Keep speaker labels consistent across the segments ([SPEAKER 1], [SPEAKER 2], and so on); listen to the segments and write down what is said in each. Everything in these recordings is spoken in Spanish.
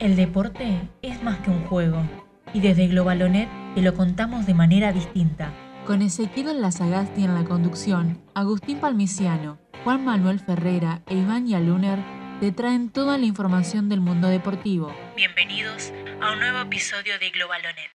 [SPEAKER 1] El deporte es más que un juego y desde Globalonet te lo contamos de manera distinta. Con Ezequiel Lazagasti en la conducción, Agustín Palmiciano, Juan Manuel Ferrera e Iván Yaluner te traen toda la información del mundo deportivo. Bienvenidos a un nuevo episodio de Globalonet.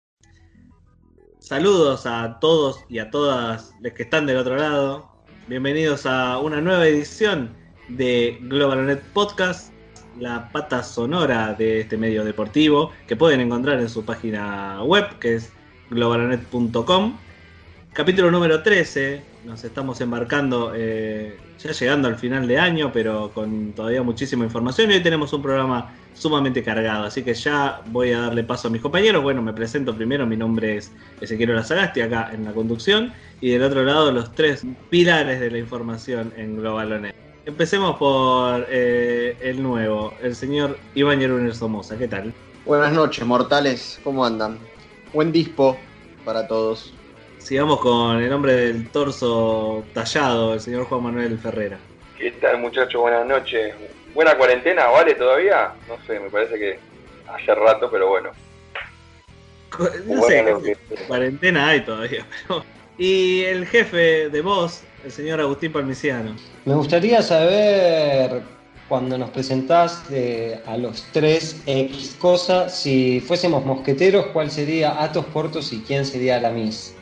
[SPEAKER 2] Saludos a todos y a todas los que están del otro lado. Bienvenidos a una nueva edición de Globalonet Podcast la pata sonora de este medio deportivo que pueden encontrar en su página web que es globalonet.com. Capítulo número 13, nos estamos embarcando eh, ya llegando al final de año, pero con todavía muchísima información y hoy tenemos un programa sumamente cargado, así que ya voy a darle paso a mis compañeros. Bueno, me presento primero, mi nombre es Ezequiel Lazagasti, acá en la conducción, y del otro lado los tres pilares de la información en Globalonet. Empecemos por eh, el nuevo, el señor Iván Yeruner Somoza. ¿Qué tal?
[SPEAKER 3] Buenas noches, mortales. ¿Cómo andan? Buen dispo para todos.
[SPEAKER 2] Sigamos con el hombre del torso tallado, el señor Juan Manuel Ferrera.
[SPEAKER 4] ¿Qué tal, muchachos? Buenas noches. ¿Buena cuarentena? ¿Vale todavía? No sé, me parece que hace rato, pero bueno.
[SPEAKER 2] No sé, cuarentena hay todavía, pero... Y el jefe de voz, el señor Agustín Palmiciano.
[SPEAKER 5] Me gustaría saber, cuando nos presentás a los tres X cosas, si fuésemos mosqueteros, ¿cuál sería Atos, Portos y quién sería la Miss?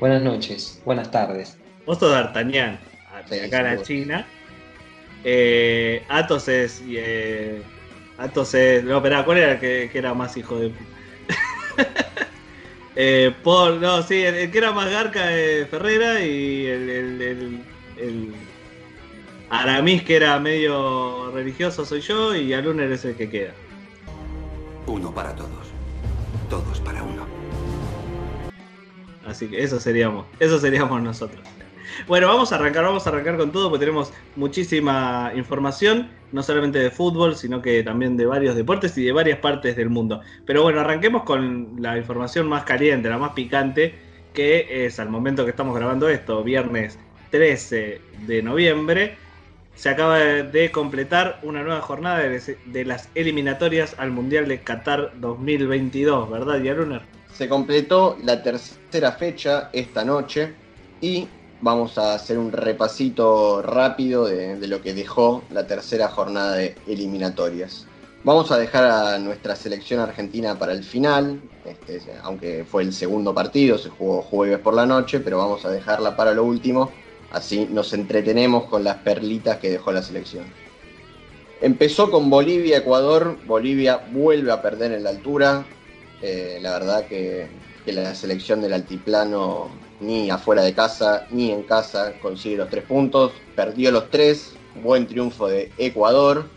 [SPEAKER 5] Buenas noches, buenas tardes.
[SPEAKER 2] Vos sos D'Artagnan, acá en la China. Eh, Atos es. Eh, Atos es. No, espera, ¿cuál era el que, que era más hijo de.? Eh, Paul, no, sí, el, que era más garca es Ferrera y el, el, el, Aramis que era medio religioso soy yo y Aluner es el que queda.
[SPEAKER 6] Uno para todos, todos para uno.
[SPEAKER 2] Así que eso seríamos, eso seríamos nosotros. Bueno, vamos a arrancar, vamos a arrancar con todo porque tenemos muchísima información, no solamente de fútbol, sino que también de varios deportes y de varias partes del mundo. Pero bueno, arranquemos con la información más caliente, la más picante, que es al momento que estamos grabando esto, viernes 13 de noviembre, se acaba de completar una nueva jornada de, las eliminatorias al Mundial de Qatar 2022, ¿verdad, Yaruner?
[SPEAKER 3] Se completó la tercera fecha esta noche y vamos a hacer un repasito rápido de, lo que dejó la tercera jornada de eliminatorias. Vamos a dejar a nuestra selección argentina para el final, este, aunque fue el segundo partido, se jugó jueves por la noche, pero vamos a dejarla para lo último, así nos entretenemos con las perlitas que dejó la selección. Empezó con Bolivia-Ecuador, Bolivia vuelve a perder en la altura, eh, la verdad que, que la selección del altiplano ni afuera de casa ni en casa consigue los tres puntos. Perdió los tres. Buen triunfo de Ecuador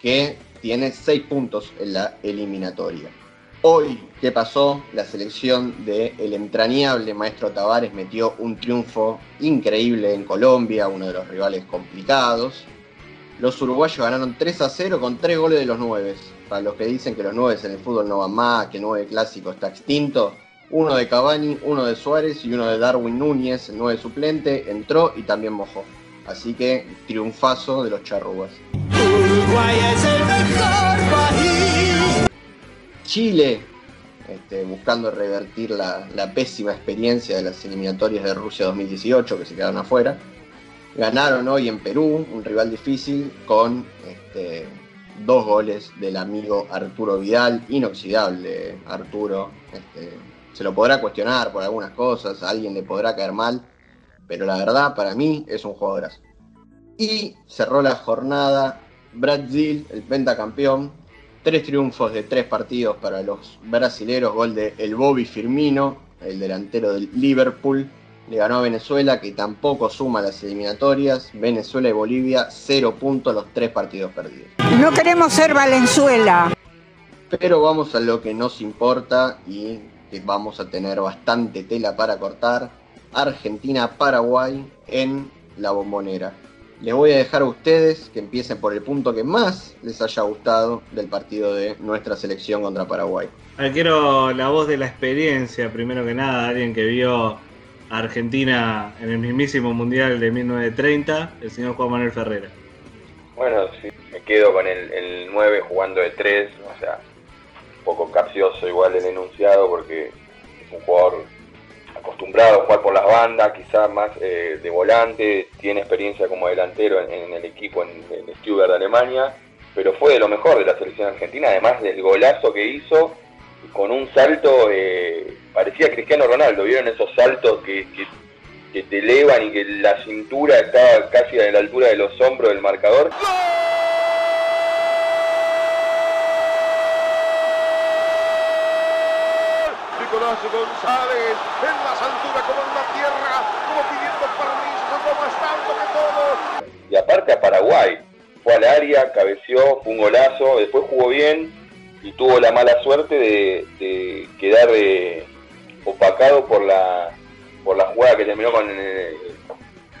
[SPEAKER 3] que tiene seis puntos en la eliminatoria. Hoy, ¿qué pasó? La selección del el entrañable maestro Tavares metió un triunfo increíble en Colombia, uno de los rivales complicados. Los uruguayos ganaron 3 a 0 con tres goles de los nueve. Para los que dicen que los nueve en el fútbol no van más, que el nueve clásico está extinto, uno de Cavani, uno de Suárez y uno de Darwin Núñez, el nueve suplente, entró y también mojó. Así que triunfazo de los charrúas. Chile, este, buscando revertir la, pésima experiencia de las eliminatorias de Rusia 2018 que se quedaron afuera. Ganaron hoy en Perú, un rival difícil, con este, dos goles del amigo Arturo Vidal, inoxidable Arturo, este, se lo podrá cuestionar por algunas cosas, a alguien le podrá caer mal, pero la verdad para mí es un jugadorazo. Y cerró la jornada Brasil, el pentacampeón, tres triunfos de tres partidos para los brasileros, gol de el Bobby Firmino, el delantero del Liverpool, le ganó a Venezuela que tampoco suma las eliminatorias, Venezuela y Bolivia, cero puntos los tres partidos perdidos.
[SPEAKER 7] No queremos ser Valenzuela.
[SPEAKER 3] Pero vamos a lo que nos importa y que vamos a tener bastante tela para cortar. Argentina-Paraguay en la bombonera. Les voy a dejar a ustedes que empiecen por el punto que más les haya gustado del partido de nuestra selección contra Paraguay.
[SPEAKER 2] quiero la voz de la experiencia, primero que nada, alguien que vio a Argentina en el mismísimo Mundial de 1930, el señor Juan Manuel Ferrera.
[SPEAKER 4] Bueno, sí, me quedo con el, el 9 jugando de 3, o sea, poco capcioso igual el enunciado porque es un jugador acostumbrado a jugar por las bandas, quizás más eh, de volante, tiene experiencia como delantero en, el equipo en, en Stuttgart de Alemania, pero fue de lo mejor de la selección argentina, además del golazo que hizo con un salto, eh, parecía Cristiano Ronaldo, ¿vieron esos saltos que, que, te elevan y que la cintura estaba casi a la altura de los hombros del marcador?
[SPEAKER 8] González en las alturas como la tierra, como pidiendo.
[SPEAKER 4] Y aparte a Paraguay, fue al área, cabeció, fue un golazo, después jugó bien, y tuvo la mala suerte de, quedar eh, opacado por la por la jugada que terminó con eh,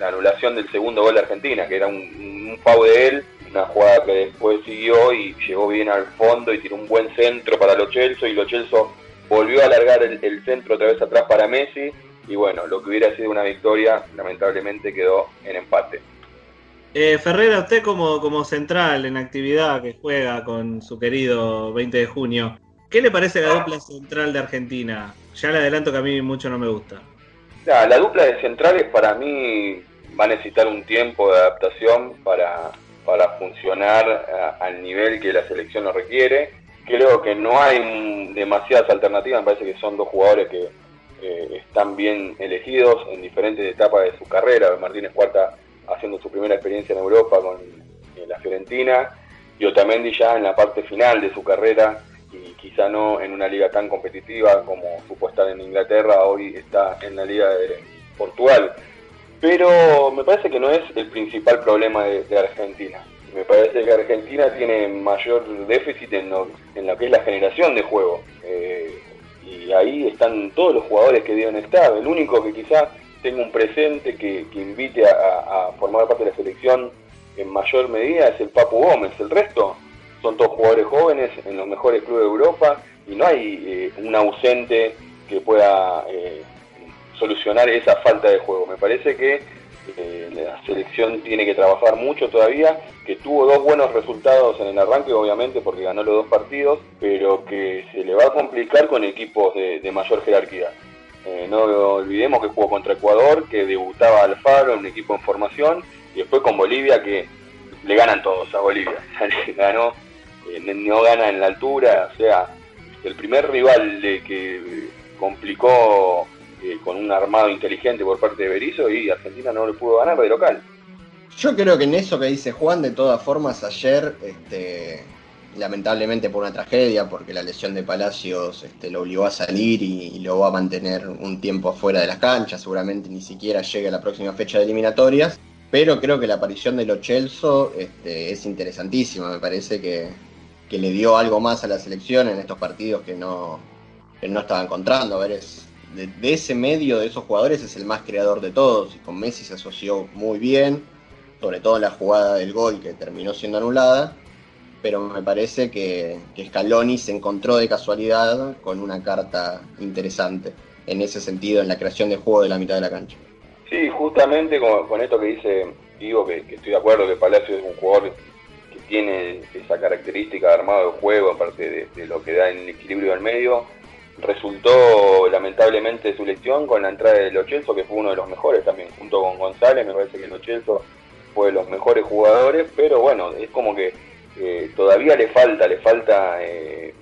[SPEAKER 4] la anulación del segundo gol de Argentina, que era un, un de él, una jugada que después siguió y llegó bien al fondo y tiró un buen centro para Lo Celso y Lo Celso volvió a alargar el, el, centro otra vez atrás para Messi y bueno, lo que hubiera sido una victoria lamentablemente quedó en empate.
[SPEAKER 2] Eh, Ferreira, usted como, como central en actividad que juega con su querido 20 de junio, ¿qué le parece la dupla central de Argentina? Ya le adelanto que a mí mucho no me gusta.
[SPEAKER 4] la dupla de centrales para mí va a necesitar un tiempo de adaptación para, para funcionar al nivel que la selección lo requiere. Creo que no hay demasiadas alternativas, me parece que son dos jugadores que eh, están bien elegidos en diferentes etapas de su carrera. Martínez Cuarta haciendo su primera experiencia en Europa con la Fiorentina, y Otamendi ya en la parte final de su carrera y quizá no en una liga tan competitiva como supo estar en Inglaterra, hoy está en la liga de Portugal. Pero me parece que no es el principal problema de, Argentina. Me parece que Argentina tiene mayor déficit en lo, que es la generación de juego. Eh, y ahí están todos los jugadores que deben estar. El único que quizá tenga un presente que, invite a, formar parte de la selección en mayor medida es el Papu Gómez. El resto son todos jugadores jóvenes en los mejores clubes de Europa y no hay eh, un ausente que pueda eh, solucionar esa falta de juego. Me parece que eh, la selección tiene que trabajar mucho todavía, que tuvo dos buenos resultados en el arranque, obviamente, porque ganó los dos partidos, pero que se le va a complicar con equipos de mayor jerarquía. Eh, no olvidemos que jugó contra Ecuador, que debutaba Alfaro un equipo en formación, y después con Bolivia, que le ganan todos a Bolivia. ganó, eh, no gana en la altura, o sea, el primer rival de que complicó eh, con un armado inteligente por parte de Berizzo y Argentina no le pudo ganar de local.
[SPEAKER 3] Yo creo que en eso que dice Juan, de todas formas, ayer este, lamentablemente por una tragedia, porque la lesión de Palacios este, lo obligó a salir y, lo va a mantener un tiempo afuera de las canchas, seguramente ni siquiera llegue a la próxima fecha de eliminatorias, pero creo que la aparición de Lo Celso este, es interesantísima, me parece que, le dio algo más a la selección en estos partidos que no, no estaba encontrando, a ver, es, de, de ese medio, de esos jugadores, es el más creador de todos, y con Messi se asoció muy bien, sobre todo en la jugada del gol que terminó siendo anulada, pero me parece que, Scaloni se encontró de casualidad con una carta interesante en ese sentido, en la creación de juego de la mitad de la cancha.
[SPEAKER 4] Sí, justamente con, esto que dice digo que, estoy de acuerdo que Palacio es un jugador que tiene esa característica de armado de juego, aparte de, lo que da en el equilibrio del medio. Resultó lamentablemente su lección con la entrada de Lochelso, que fue uno de los mejores también, junto con González, me parece que Lochelso fue de los mejores jugadores, pero bueno, es como que eh, todavía le falta, le falta, eh,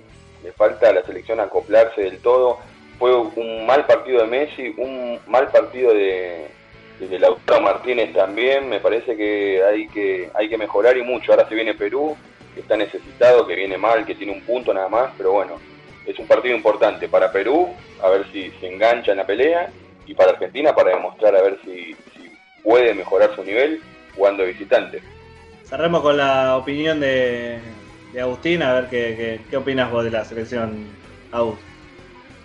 [SPEAKER 4] le falta a la selección acoplarse del todo. Fue un mal partido de Messi, un mal partido de, de Lautaro Martínez también. Me parece que hay que hay que mejorar y mucho. Ahora se viene Perú, que está necesitado, que viene mal, que tiene un punto nada más, pero bueno, es un partido importante para Perú, a ver si se engancha en la pelea, y para Argentina para demostrar a ver si, si puede mejorar su nivel jugando de visitante.
[SPEAKER 2] Cerremos con la opinión de, Agustín, a ver qué, qué, opinas vos de la selección, Agus.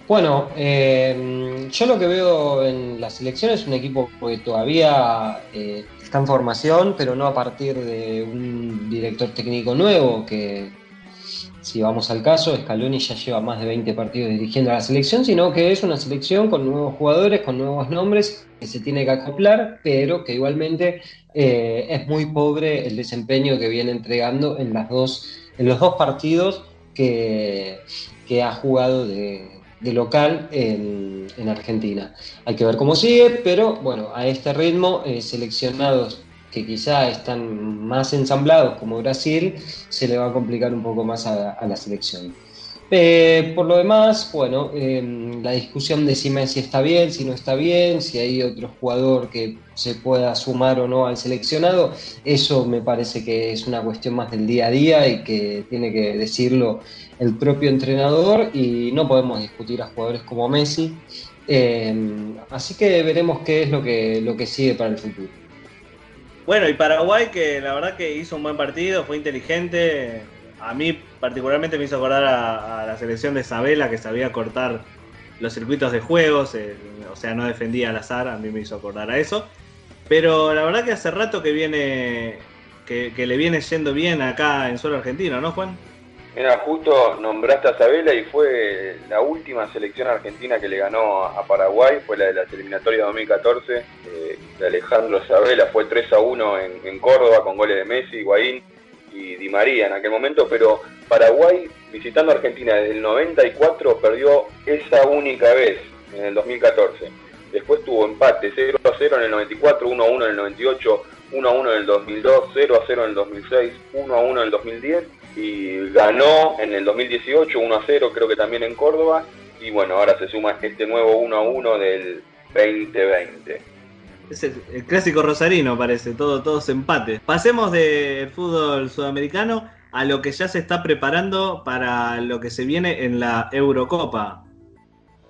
[SPEAKER 5] Bueno, eh, yo lo que veo en la selección es un equipo que todavía eh, está en formación, pero no a partir de un director técnico nuevo, que si vamos al caso, Scaloni ya lleva más de 20 partidos dirigiendo a la selección, sino que es una selección con nuevos jugadores, con nuevos nombres, que se tiene que acoplar, pero que igualmente eh, es muy pobre el desempeño que viene entregando en, las dos, en los dos partidos que, que ha jugado de, local en, en, Argentina. Hay que ver cómo sigue, pero bueno, a este ritmo, eh, seleccionados que quizá están más ensamblados como Brasil, se le va a complicar un poco más a, la selección. Eh, por lo demás, bueno, eh, la discusión de si Messi está bien, si no está bien, si hay otro jugador que se pueda sumar o no al seleccionado, eso me parece que es una cuestión más del día a día y que tiene que decirlo el propio entrenador y no podemos discutir a jugadores como Messi. Eh, así que veremos qué es lo que, lo que sigue para el futuro.
[SPEAKER 2] Bueno, y Paraguay que la verdad que hizo un buen partido, fue inteligente, a mí particularmente me hizo acordar a, la selección de Sabela que sabía cortar los circuitos de juegos, eh, o sea, no defendía al azar, a mí me hizo acordar a eso. Pero la verdad que hace rato que viene, que, que le viene yendo bien acá en suelo argentino, ¿no, Juan?
[SPEAKER 4] Mira, justo nombraste a Sabela y fue la última selección argentina que le ganó a Paraguay, fue la de las eliminatorias 2014, eh, de Alejandro Sabela, fue 3 a 1 en, en Córdoba con goles de Messi, Higuaín y Di María en aquel momento, pero Paraguay visitando Argentina desde el 94 perdió esa única vez en el 2014. Después tuvo empate 0 a 0 en el 94, 1 a 1 en el 98, 1 a 1 en el 2002, 0 a 0 en el 2006, 1 a 1 en el 2010 y ganó en el 2018 1 a 0 creo que también en Córdoba y bueno, ahora se suma este nuevo 1 a 1 del 2020.
[SPEAKER 2] Es el, el, clásico rosarino, parece, todo, todos empates. Pasemos del fútbol sudamericano a lo que ya se está preparando para lo que se viene en la Eurocopa.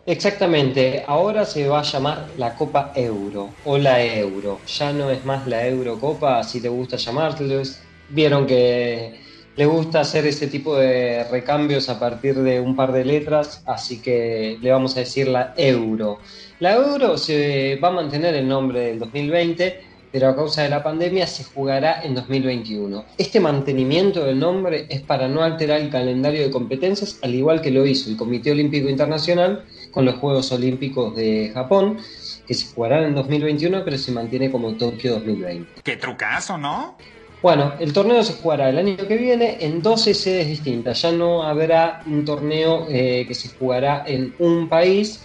[SPEAKER 5] Exactamente, ahora se va a llamar la Copa Euro o la Euro. Ya no es más la Eurocopa, si te gusta llamártelo. Vieron que le gusta hacer ese tipo de recambios a partir de un par de letras, así que le vamos a decir la Euro. La Euro se va a mantener el nombre del 2020, pero a causa de la pandemia se jugará en 2021. Este mantenimiento del nombre es para no alterar el calendario de competencias, al igual que lo hizo el Comité Olímpico Internacional con los Juegos Olímpicos de Japón, que se jugarán en 2021, pero se mantiene como Tokio 2020.
[SPEAKER 9] ¡Qué trucazo, ¿no?
[SPEAKER 5] Bueno, el torneo se jugará el año que viene en 12 sedes distintas. Ya no habrá un torneo eh, que se jugará en un país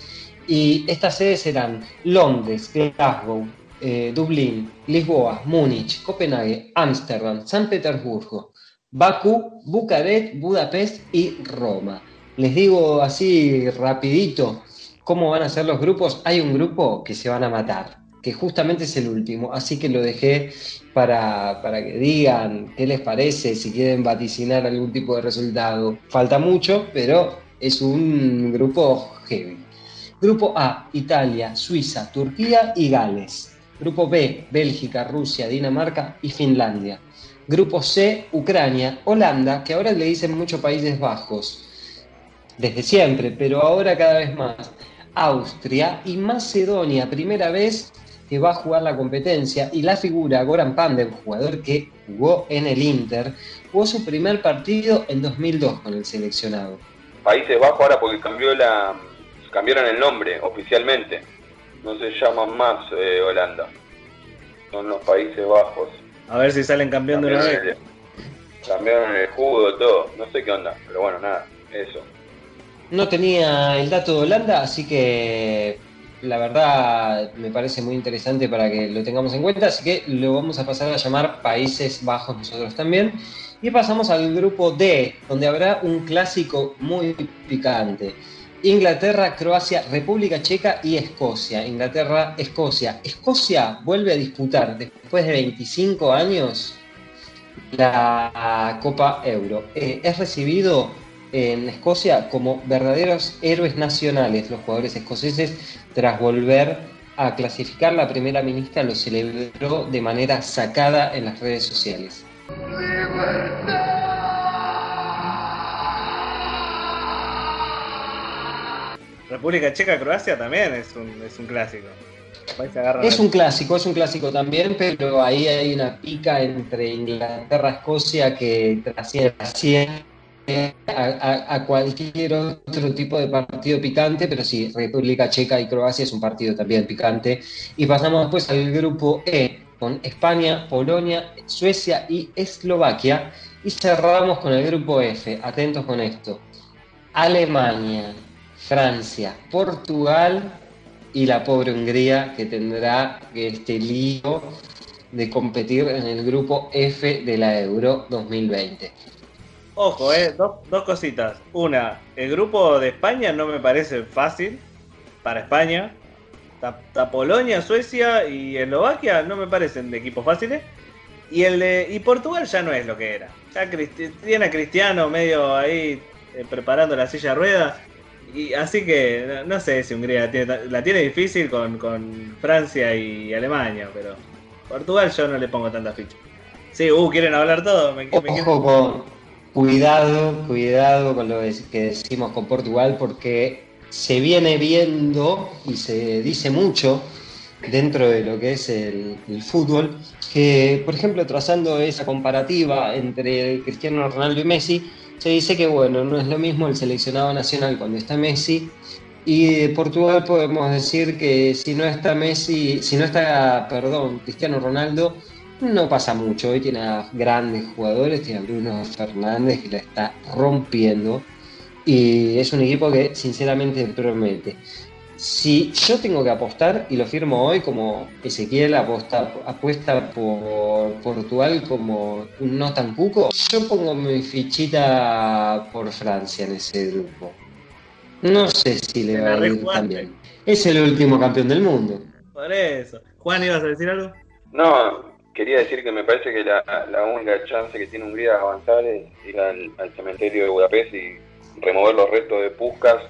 [SPEAKER 5] y estas sedes serán Londres, Glasgow, eh, Dublín, Lisboa, Múnich, Copenhague, Ámsterdam, San Petersburgo, Bakú, Bucarest, Budapest y Roma. Les digo así rapidito cómo van a ser los grupos. Hay un grupo que se van a matar que justamente es el último, así que lo dejé para, para, que digan qué les parece, si quieren vaticinar algún tipo de resultado. Falta mucho, pero es un grupo heavy. Grupo A, Italia, Suiza, Turquía y Gales. Grupo B, Bélgica, Rusia, Dinamarca y Finlandia. Grupo C, Ucrania, Holanda, que ahora le dicen muchos Países Bajos, desde siempre, pero ahora cada vez más. Austria y Macedonia, primera vez que va a jugar la competencia y la figura Goran Pandev, jugador que jugó en el Inter, jugó su primer partido en 2002 con el seleccionado.
[SPEAKER 4] Países Bajos ahora porque cambió la cambiaron el nombre oficialmente. No se llaman más eh, Holanda. Son los Países Bajos.
[SPEAKER 2] A ver si salen campeón de una vez.
[SPEAKER 4] Cambiaron el escudo, todo. No sé qué onda, pero bueno, nada, eso.
[SPEAKER 5] No tenía el dato de Holanda, así que la verdad me parece muy interesante para que lo tengamos en cuenta, así que lo vamos a pasar a llamar Países Bajos nosotros también. Y pasamos al grupo D, donde habrá un clásico muy picante. Inglaterra, Croacia, República Checa y Escocia. Inglaterra, Escocia. Escocia vuelve a disputar después de 25 años la Copa Euro. Eh, es recibido en Escocia como verdaderos héroes nacionales. Los jugadores escoceses, tras volver a clasificar, la primera ministra lo celebró de manera sacada en las redes sociales.
[SPEAKER 2] República Checa, Croacia también es un, es un clásico.
[SPEAKER 5] Es un clásico, es un clásico también, pero ahí hay una pica entre Inglaterra y Escocia que trasciende a, cualquier otro tipo de partido picante, pero sí, República Checa y Croacia es un partido también picante. Y pasamos después al grupo E, con España, Polonia, Suecia y Eslovaquia. Y cerramos con el grupo F, atentos con esto. Alemania, Francia, Portugal y la pobre Hungría que tendrá este lío de competir en el grupo F de la Euro 2020.
[SPEAKER 2] Ojo, eh, dos, dos cositas. Una, el grupo de España no me parece fácil para España. Está, Polonia, Suecia y Eslovaquia no me parecen de equipos fáciles. Y el de, y Portugal ya no es lo que era. Ya tiene a Cristiano medio ahí eh, preparando la silla de ruedas. Y así que no, sé si Hungría la tiene difícil con, con, Francia y Alemania, pero Portugal yo no le pongo tanta ficha. Sí, uh, quieren hablar todo. Me,
[SPEAKER 5] Ojo, cuidado, cuidado con lo que decimos con Portugal porque se viene viendo y se dice mucho dentro de lo que es el, fútbol, que por ejemplo trazando esa comparativa entre Cristiano Ronaldo y Messi, se dice que bueno, no es lo mismo el seleccionado nacional cuando está Messi y de Portugal podemos decir que si no está Messi, si no está, perdón, Cristiano Ronaldo, no pasa mucho. Hoy tiene a grandes jugadores, tiene a Bruno Fernández que la está rompiendo y es un equipo que sinceramente promete. Si yo tengo que apostar, y lo firmo hoy como Ezequiel aposta, apuesta por Portugal como un no tan cuco, yo pongo mi fichita por Francia en ese grupo. No sé si le va a ir también. Es el último campeón del mundo.
[SPEAKER 2] Por eso. Juan, ¿ibas a decir algo?
[SPEAKER 4] No, quería decir que me parece que la, única chance que tiene Hungría de avanzar es ir al, al cementerio de Budapest y remover los restos de Puskas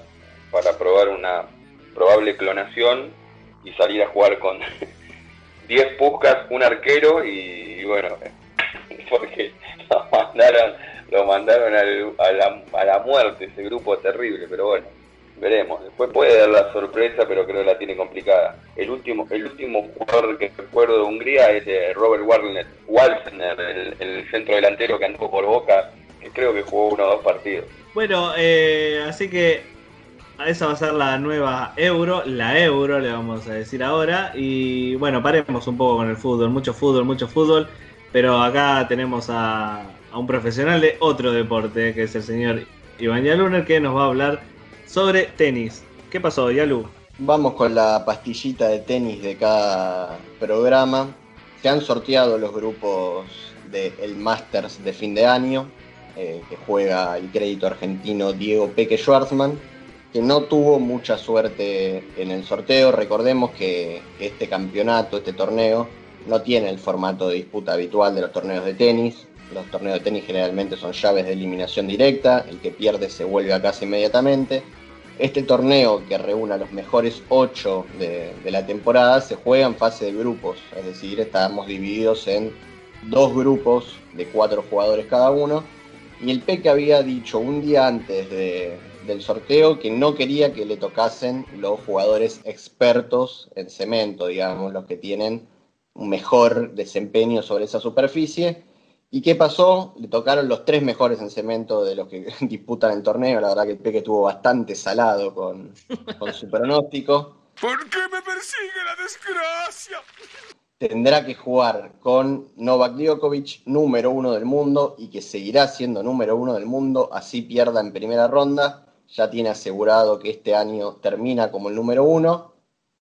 [SPEAKER 4] para probar una probable clonación y salir a jugar con 10 Puskas, un arquero y, bueno, porque lo mandaron, lo mandaron a, la, a la muerte ese grupo terrible, pero bueno, veremos. Después puede dar la sorpresa, pero creo que la tiene complicada. El último, el último jugador que recuerdo de Hungría es eh, Robert Walsner, el, centro delantero que andó por Boca, que creo que jugó uno o dos partidos.
[SPEAKER 2] Bueno, eh, así que esa va a ser la nueva euro, la euro le vamos a decir ahora. Y bueno, paremos un poco con el fútbol, mucho fútbol, mucho fútbol. Pero acá tenemos a, un profesional de otro deporte, que es el señor Iván Yaluner, que nos va a hablar sobre tenis. ¿Qué pasó, Yalu?
[SPEAKER 3] Vamos con la pastillita de tenis de cada programa. Se han sorteado los grupos del Masters de fin de año. Eh, que juega el crédito argentino Diego Peque Schwartzman, que no tuvo mucha suerte en el sorteo. Recordemos que este campeonato, este torneo, no tiene el formato de disputa habitual de los torneos de tenis. Los torneos de tenis generalmente son llaves de eliminación directa, el que pierde se vuelve a casa inmediatamente. Este torneo, que reúne a los mejores ocho de, la temporada, se juega en fase de grupos, es decir, estamos divididos en dos grupos de cuatro jugadores cada uno y el Peque había dicho un día antes del sorteo que no quería que le tocasen los jugadores expertos en cemento, digamos, los que tienen un mejor desempeño sobre esa superficie. ¿Y qué pasó? Le tocaron los tres mejores en cemento de los que disputan el torneo. La verdad que el Peque estuvo bastante salado con, con su pronóstico.
[SPEAKER 8] ¿Por qué me persigue la desgracia?
[SPEAKER 3] tendrá que jugar con Novak Djokovic, número uno del mundo, y que seguirá siendo número uno del mundo, así pierda en primera ronda. Ya tiene asegurado que este año termina como el número uno.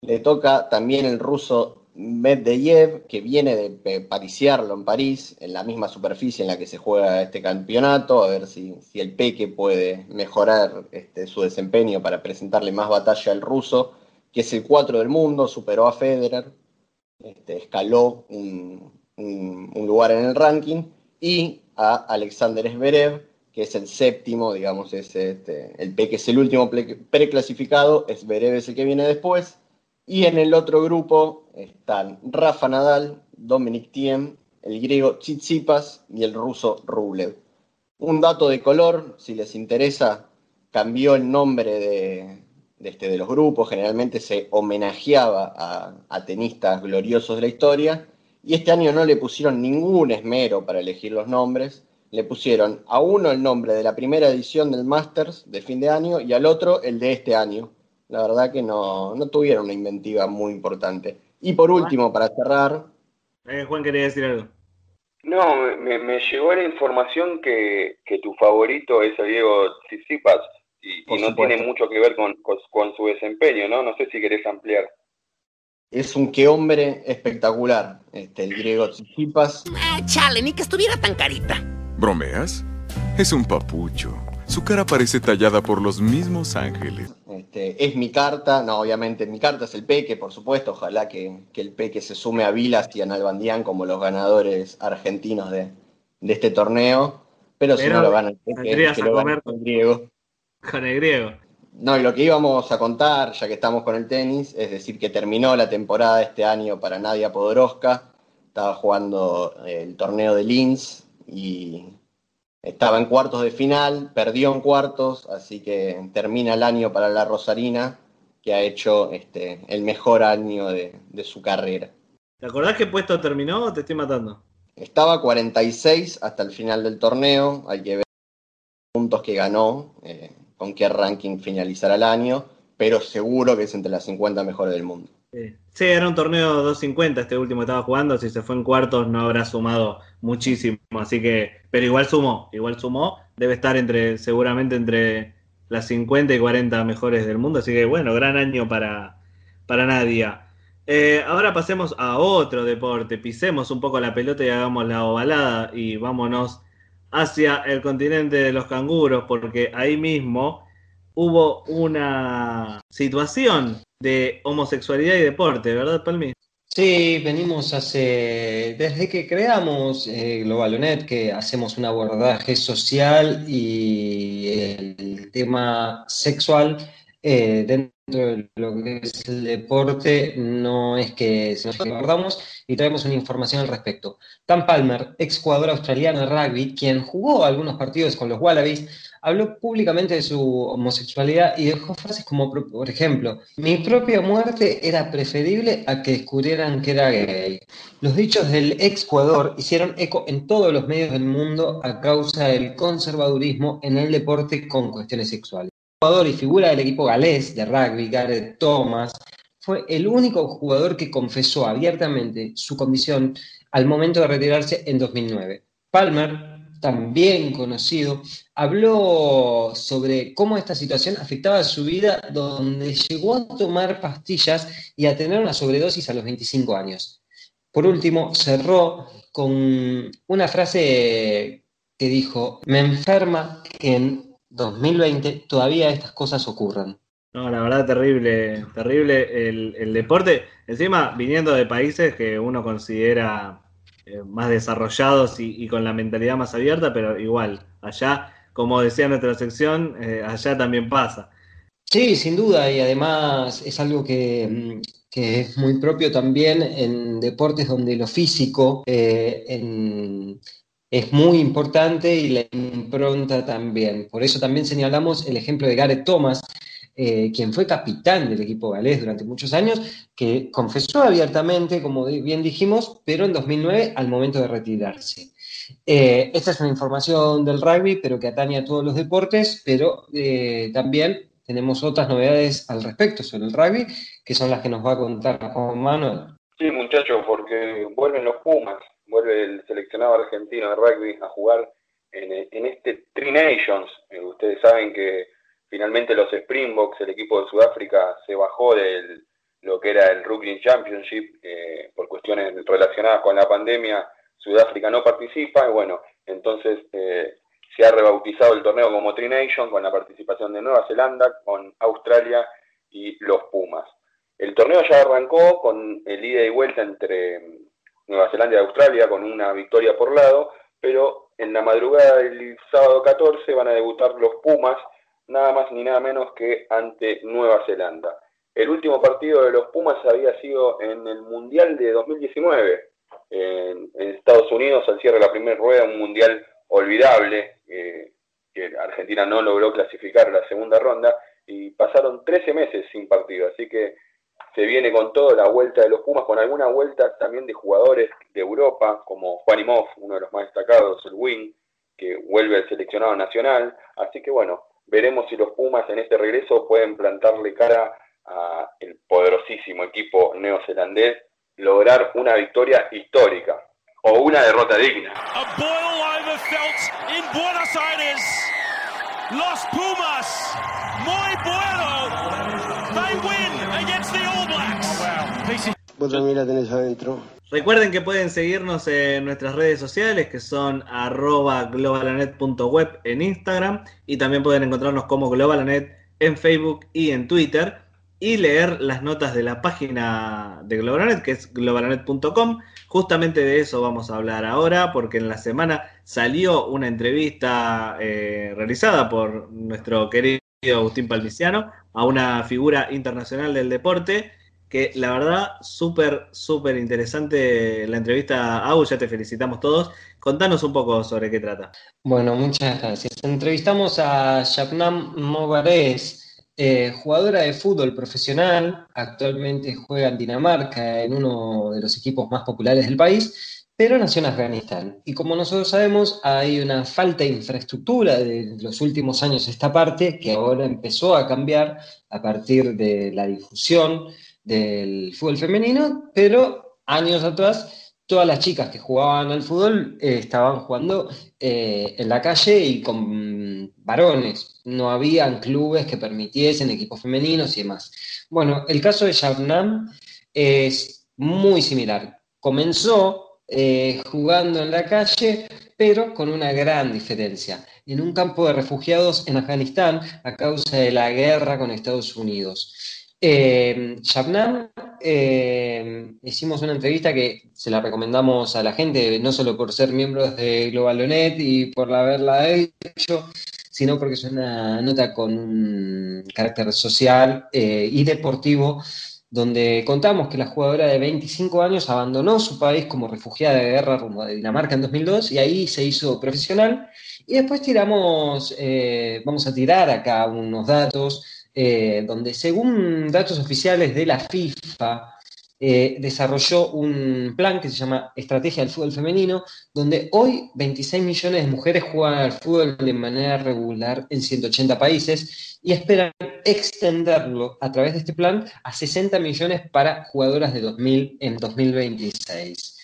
[SPEAKER 3] Le toca también el ruso Medvedev, que viene de pariciarlo en París, en la misma superficie en la que se juega este campeonato, a ver si, el Peque puede mejorar este, su desempeño para presentarle más batalla al ruso, que es el 4 del mundo, superó a Federer, este, escaló un, lugar en el ranking, y a Alexander Zverev, que es el séptimo, digamos, es este, el P que es el último preclasificado, Zverev es el que viene después, y en el otro grupo están Rafa Nadal, Dominic Thiem, el griego Tsitsipas y el ruso Rublev. Un dato de color, si les interesa, cambió el nombre de, de, este, de los grupos, generalmente se homenajeaba a, tenistas gloriosos de la historia, y este año no le pusieron ningún esmero para elegir los nombres, le pusieron a uno el nombre de la primera edición del Masters de fin de año y al otro el de este año. La verdad que no, no tuvieron una inventiva muy importante. Y por último, para cerrar...
[SPEAKER 2] Eh, Juan quería decir algo.
[SPEAKER 4] No, me, me llegó la información que, que tu favorito es el Diego Tsitsipas y, y no tiene mucho que ver con, con, con, su desempeño, ¿no? No sé si querés ampliar.
[SPEAKER 3] Es un que hombre espectacular, este, el griego Tsitsipas.
[SPEAKER 9] Ah, chale, ni que estuviera tan carita.
[SPEAKER 10] ¿Bromeas? Es un papucho. Su cara parece tallada por los mismos ángeles.
[SPEAKER 3] Este, es mi carta, no, obviamente mi carta es el Peque, por supuesto. Ojalá que, que el Peque se sume a Vilas y a Nalbandián como los ganadores argentinos de, de este torneo. Pero, Pero, si no lo gana el Peque, que lo gane con el griego.
[SPEAKER 2] Con el griego.
[SPEAKER 3] No, y lo que íbamos a contar, ya que estamos con el tenis, es decir, que terminó la temporada este año para Nadia Podoroska. Estaba jugando el torneo de Linz y estaba en cuartos de final, perdió en cuartos, así que termina el año para la Rosarina, que ha hecho este, el mejor año de, de su carrera.
[SPEAKER 2] ¿Te acordás qué puesto terminó o te estoy matando?
[SPEAKER 3] Estaba 46 hasta el final del torneo, hay que ver puntos que ganó, eh, con qué ranking finalizará el año, pero seguro que es entre las 50 mejores del mundo.
[SPEAKER 2] Sí. era un torneo 250 este último estaba jugando, si se fue en cuartos no habrá sumado muchísimo, así que, pero igual sumó, igual sumó, debe estar entre, seguramente entre las 50 y 40 mejores del mundo, así que bueno, gran año para, para Nadia. Eh, ahora pasemos a otro deporte, pisemos un poco la pelota y hagamos la ovalada y vámonos hacia el continente de los canguros, porque ahí mismo hubo una situación de homosexualidad y deporte, ¿verdad, Palmi?
[SPEAKER 5] Sí, venimos hace, desde que creamos eh, Globalonet, que hacemos un abordaje social y el tema sexual eh, dentro de lo que es el deporte, no es que nos abordamos y traemos una información al respecto. Dan Palmer, ex jugador australiano de rugby, quien jugó algunos partidos con los Wallabies, habló públicamente de su homosexualidad y dejó frases como, por ejemplo, mi propia muerte era preferible a que descubrieran que era gay. Los dichos del ex jugador hicieron eco en todos los medios del mundo a causa del conservadurismo en el deporte con cuestiones sexuales. El jugador y figura del equipo galés de rugby, Gareth Thomas, fue el único jugador que confesó abiertamente su condición al momento de retirarse en 2009. Palmer, también conocido, habló sobre cómo esta situación afectaba su vida, donde llegó a tomar pastillas y a tener una sobredosis a los 25 años. Por último, cerró con una frase que dijo, me enferma que en 2020 todavía estas cosas ocurran.
[SPEAKER 2] No, la verdad, terrible, terrible el, el deporte. Encima, viniendo de países que uno considera eh, más desarrollados y, con la mentalidad más abierta, pero igual, allá, como decía nuestra sección, eh, allá también pasa.
[SPEAKER 5] Sí, sin duda, y además es algo que, que es muy propio también en deportes donde lo físico eh, es muy importante y la impronta también. Por eso también señalamos el ejemplo de Gareth Thomas, eh, quien fue capitán del equipo galés durante muchos años, que confesó abiertamente, como bien dijimos, pero en 2009 al momento de retirarse. Eh, esta es una información del rugby, pero que atañe a todos los deportes, pero eh, también tenemos otras novedades al respecto sobre el rugby, que son las que nos va a contar Juan Manuel.
[SPEAKER 4] Sí, muchachos, porque vuelven los Pumas, vuelve el seleccionado argentino de rugby a jugar en, este Tri Nations. ustedes saben que Finalmente los Springboks, el equipo de Sudáfrica, se bajó de lo que era el Rugby Championship eh, por cuestiones relacionadas con la pandemia. Sudáfrica no participa y bueno, entonces eh, se ha rebautizado el torneo como Tri Nation con la participación de Nueva Zelanda, con Australia y los Pumas. El torneo ya arrancó con el ida y vuelta entre Nueva Zelanda y Australia con una victoria por lado, pero en la madrugada del sábado 14 van a debutar los Pumas nada más ni nada menos que ante Nueva Zelanda. El último partido de los Pumas había sido en el Mundial de 2019, en, en Estados Unidos, al cierre de la primera rueda, un Mundial olvidable, eh, que Argentina no logró clasificar a la segunda ronda, y pasaron 13 meses sin partido, así que se viene con todo la vuelta de los Pumas, con alguna vuelta también de jugadores de Europa, como Juan Imov, uno de los más destacados, el Wing, que vuelve al seleccionado nacional, así que bueno, Veremos si los Pumas en este regreso pueden plantarle cara al poderosísimo equipo neozelandés, lograr una victoria histórica. o una derrota digna.
[SPEAKER 11] Los Pumas, muy bueno. They win against the All Blacks.
[SPEAKER 3] Vos también la adentro.
[SPEAKER 2] Recuerden que pueden seguirnos en nuestras redes sociales que son arroba globalanet.web en Instagram y también pueden encontrarnos como globalanet en Facebook y en Twitter y leer las notas de la página de Globalanet que es globalanet.com. Justamente de eso vamos a hablar ahora porque en la semana salió una entrevista eh, realizada por nuestro querido Agustín Palmiciano a una figura internacional del deporte que la verdad, súper, súper interesante la entrevista. Agus, ya te felicitamos todos. Contanos un poco sobre qué trata.
[SPEAKER 5] Bueno, muchas gracias. Entrevistamos a Shabnam Mobares, eh, jugadora de fútbol profesional, actualmente juega en Dinamarca, en uno de los equipos más populares del país, pero nació en Afganistán. Y como nosotros sabemos, hay una falta de infraestructura de los últimos años esta parte, que ahora empezó a cambiar a partir de la difusión del fútbol femenino, pero años atrás todas las chicas que jugaban al fútbol eh, estaban jugando eh, en la calle y con varones. No habían clubes que permitiesen equipos femeninos y demás. Bueno, el caso de Shabnam es muy similar. Comenzó eh, jugando en la calle, pero con una gran diferencia. En un campo de refugiados en Afganistán a causa de la guerra con Estados Unidos. Eh, hicimos una entrevista que se la recomendamos a la gente, no solo por ser miembros de Globalonet y por haberla hecho, sino porque es una nota con carácter social eh, y deportivo, donde contamos que la jugadora de 25 años abandonó su país como refugiada de guerra rumbo a Dinamarca en 2002 y ahí se hizo profesional. Y después tiramos, eh, vamos a tirar acá unos datos eh, donde según datos oficiales de la FIFA, eh, desarrolló un plan que se llama Estrategia del Fútbol Femenino, donde hoy 26 millones de mujeres juegan al fútbol de manera regular en 180 países y esperan extenderlo a través de este plan a 60 millones para jugadoras de 2000 en 2026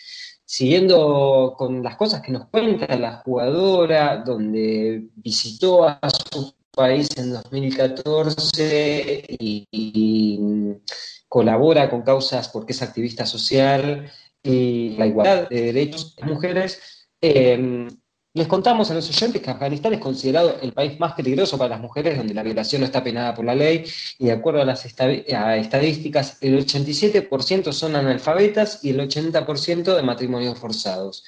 [SPEAKER 5] siguiendo con las cosas que nos cuenta la jugadora, donde visitó a su país en 2014 y, colabora con causas porque es activista social y la igualdad de derechos de mujeres. Eh, les contamos a los oyentes que Afganistán es considerado el país más peligroso para las mujeres, donde la violación no está penada por la ley, y de acuerdo a las estadísticas, el 87% son analfabetas y el 80% de matrimonios forzados.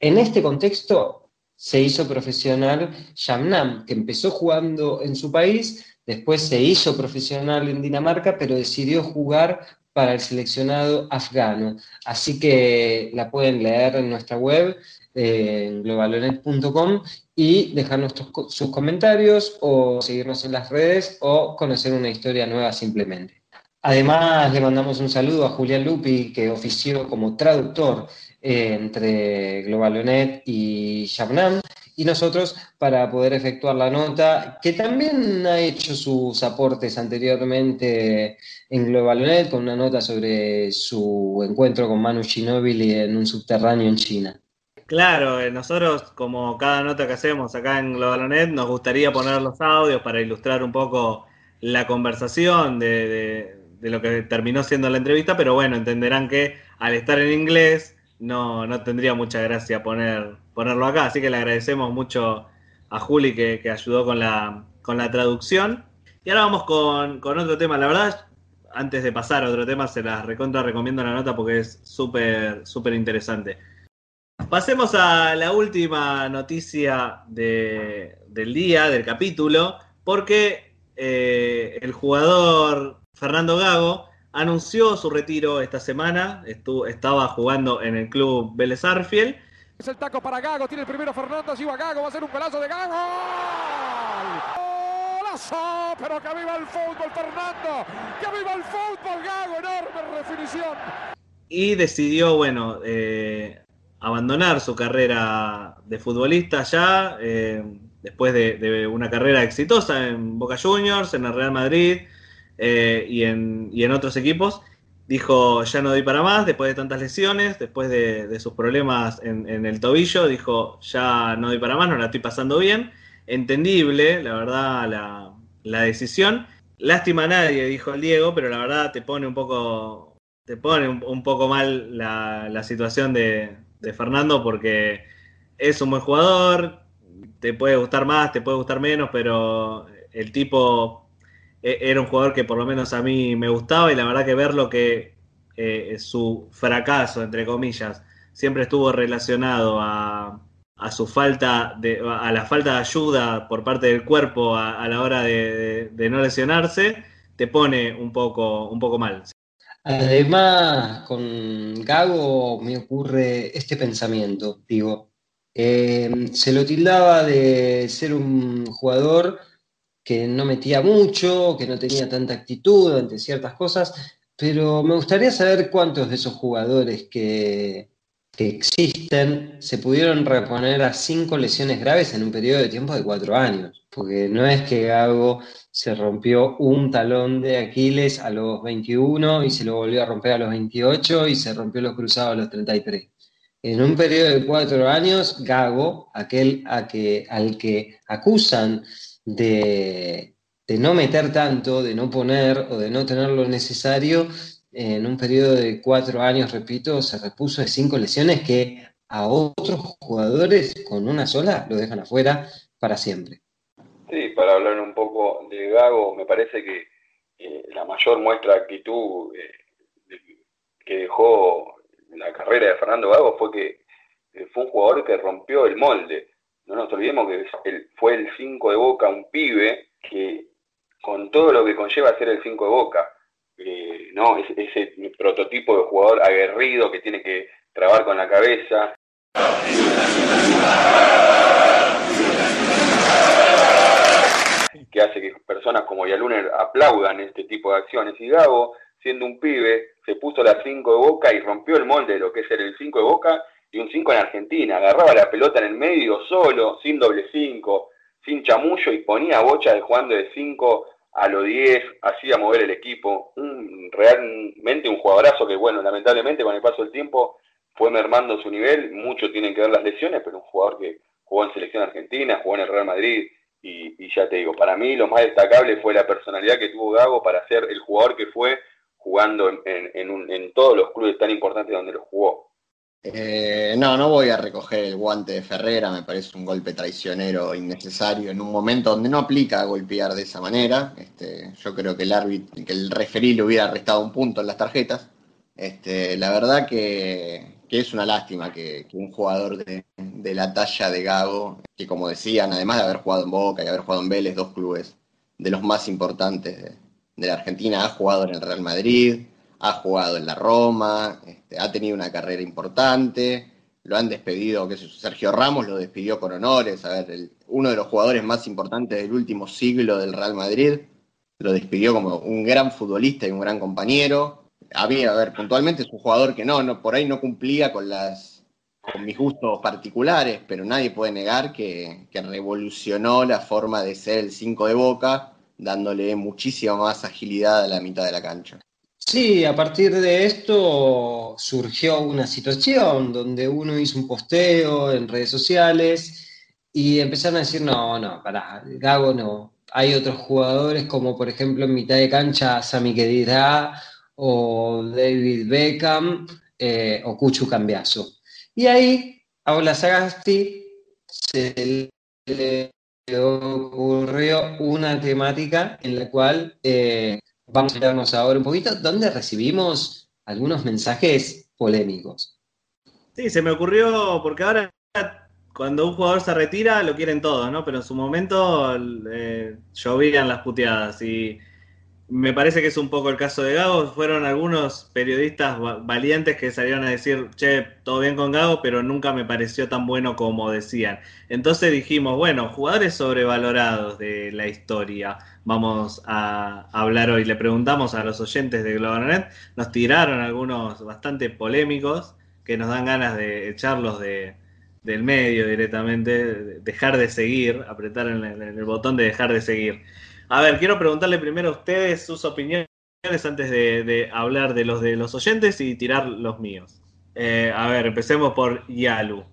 [SPEAKER 5] En este contexto, se hizo profesional Shamnam, que empezó jugando en su país, después se hizo profesional en Dinamarca, pero decidió jugar para el seleccionado afgano. Así que la pueden leer en nuestra web, eh, en globalonet.com, y dejar sus comentarios o seguirnos en las redes o conocer una historia nueva simplemente. Además, le mandamos un saludo a Julián Lupi, que ofició como traductor entre Globalonet y Shabnam, y nosotros para poder efectuar la nota, que también ha hecho sus aportes anteriormente en Globalonet, con una nota sobre su encuentro con Manu Ginóbili en un subterráneo en China.
[SPEAKER 2] Claro, eh, nosotros como cada nota que hacemos acá en Globalonet nos gustaría poner los audios para ilustrar un poco la conversación de lo que terminó siendo la entrevista, pero bueno, entenderán que al estar en inglés no, no tendría mucha gracia poner, ponerlo acá. Así que le agradecemos mucho a Juli que, ayudó con la, con la traducción. Y ahora vamos con, otro tema. La verdad, antes de pasar a otro tema, se las recontra recomiendo la nota porque es súper, súper interesante. Pasemos a la última noticia del día, del capítulo, porque eh, el jugador Fernando Gago anunció su retiro esta semana. estaba jugando en el club Vélez Arfiel.
[SPEAKER 8] Es el taco para Gago, tiene el primero Fernando, allí va Gago, va a ser un golazo de Gago. ¡Golazo! Pero que viva el fútbol, Fernando. Que viva el fútbol, Gago, enorme definición.
[SPEAKER 2] Y decidió, bueno, eh, abandonar su carrera de futbolista ya, eh, después de una carrera exitosa en Boca Juniors, en el Real Madrid, eh, y, en, y, en, otros equipos. dijo, ya no doy para más, después de tantas lesiones, después de, sus problemas en, el tobillo, dijo, ya no doy para más, no la estoy pasando bien. Entendible, la verdad, la, decisión. Lástima a nadie, dijo el Diego, pero la verdad te pone un poco, te pone un, poco mal la, situación de, de Fernando porque es un buen jugador, te puede gustar más, te puede gustar menos, pero el tipo era un jugador que por lo menos a mí me gustaba y la verdad que ver lo que eh, su fracaso, entre comillas, siempre estuvo relacionado a, su falta de, a la falta de ayuda por parte del cuerpo a, la hora de, no lesionarse, te pone un poco, un poco mal.
[SPEAKER 5] Además, con Gago me ocurre este pensamiento, digo, eh, se lo tildaba de ser un jugador que no metía mucho, que no tenía tanta actitud ante ciertas cosas, pero me gustaría saber cuántos de esos jugadores que, existen se pudieron reponer a cinco lesiones graves en un periodo de tiempo de cuatro años, porque no es que Gago se rompió un talón de Aquiles a los 21 y se lo volvió a romper a los 28 y se rompió los cruzados a los 33 en un periodo de cuatro años, Gago, aquel a que, al que acusan de, no meter tanto, de no poner o de no tener lo necesario, en un periodo de cuatro años, repito, se repuso de cinco lesiones que a otros jugadores con una sola lo dejan afuera para siempre.
[SPEAKER 4] Sí, para hablar un poco de Gago, me parece que eh, la mayor muestra de actitud eh, que dejó la carrera de Fernando Gago fue que eh, fue un jugador que rompió el molde. No nos olvidemos que fue el 5 de Boca, un pibe que con todo lo que conlleva ser el 5 de Boca, eh, ¿no? Ese, ese, prototipo de jugador aguerrido que tiene que trabar con la cabeza. que hace que personas como Yaluner aplaudan este tipo de acciones. Y Gago siendo un pibe, se puso la 5 de Boca y rompió el molde de lo que es ser el 5 de Boca y un 5 en Argentina. Agarraba la pelota en el medio solo, sin doble 5, sin chamullo y ponía bocha de jugando de 5 a los 10, hacía mover el equipo. Un, realmente un jugadorazo que, bueno, lamentablemente con el paso del tiempo fue mermando su nivel. Mucho tienen que ver las lesiones, pero un jugador que jugó en selección argentina, jugó en el Real Madrid. Y, y ya te digo, para mí lo más destacable fue la personalidad que tuvo Gago para ser el jugador que fue jugando en, todos los clubes tan importantes donde lo jugó.
[SPEAKER 3] Eh, no, no voy a recoger el guante de Ferrera, me parece un golpe traicionero innecesario en un momento donde no aplica golpear de esa manera. Este, yo creo que el árbitro, que el referí le hubiera restado un punto en las tarjetas. Este, la verdad que, es una lástima que, un jugador de, la talla de Gago, que como decían, además de haber jugado en Boca y haber jugado en Vélez, dos clubes de los más importantes de, de la Argentina, ha jugado en el Real Madrid, ha jugado en la Roma, este, ha tenido una carrera importante, lo han despedido, que Sergio Ramos lo despidió con honores, a ver, uno de los jugadores más importantes del último siglo del Real Madrid, lo despidió como un gran futbolista y un gran compañero. A mí, a ver, puntualmente es un jugador que no, no por ahí no cumplía con las con mis gustos particulares, pero nadie puede negar que, que revolucionó la forma de ser el 5 de Boca dándole muchísima más agilidad a la mitad de la cancha.
[SPEAKER 5] Sí, a partir de esto surgió una situación donde uno hizo un posteo en redes sociales y empezaron a decir, no, no, para Gago no. Hay otros jugadores como por ejemplo en mitad de cancha Sami Khedira o David Beckham eh, o Cuchu Cambiazo. Y ahí a Sagasti se le ocurrió una temática en la cual eh, vamos a vernos ahora un poquito, donde recibimos algunos mensajes polémicos.
[SPEAKER 2] Sí, se me ocurrió porque ahora cuando un jugador se retira lo quieren todos, ¿no? Pero en su momento eh, llovían las puteadas y me parece que es un poco el caso de Gago. Fueron algunos periodistas valientes que salieron a decir, che, todo bien con Gago, pero nunca me pareció tan bueno como decían. Entonces dijimos, bueno, jugadores sobrevalorados de la historia, vamos a hablar hoy. Le preguntamos a los oyentes de GlobalNet, nos tiraron algunos bastante polémicos que nos dan ganas de echarlos de, del medio directamente, dejar de seguir, apretar el botón de dejar de seguir. A ver, quiero preguntarle primero a ustedes sus opiniones antes de, hablar de los de los oyentes y tirar los míos. Eh, a ver, empecemos por Yalu.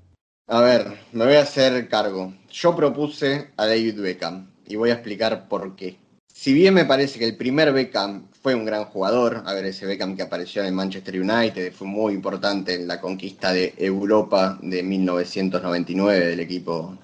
[SPEAKER 3] A ver, me voy a hacer cargo. Yo propuse a David Beckham y voy a explicar por qué. Si bien me parece que el primer Beckham fue un gran jugador, a ver, ese Beckham que apareció en Manchester United fue muy importante en la conquista de Europa de 1999 del equipo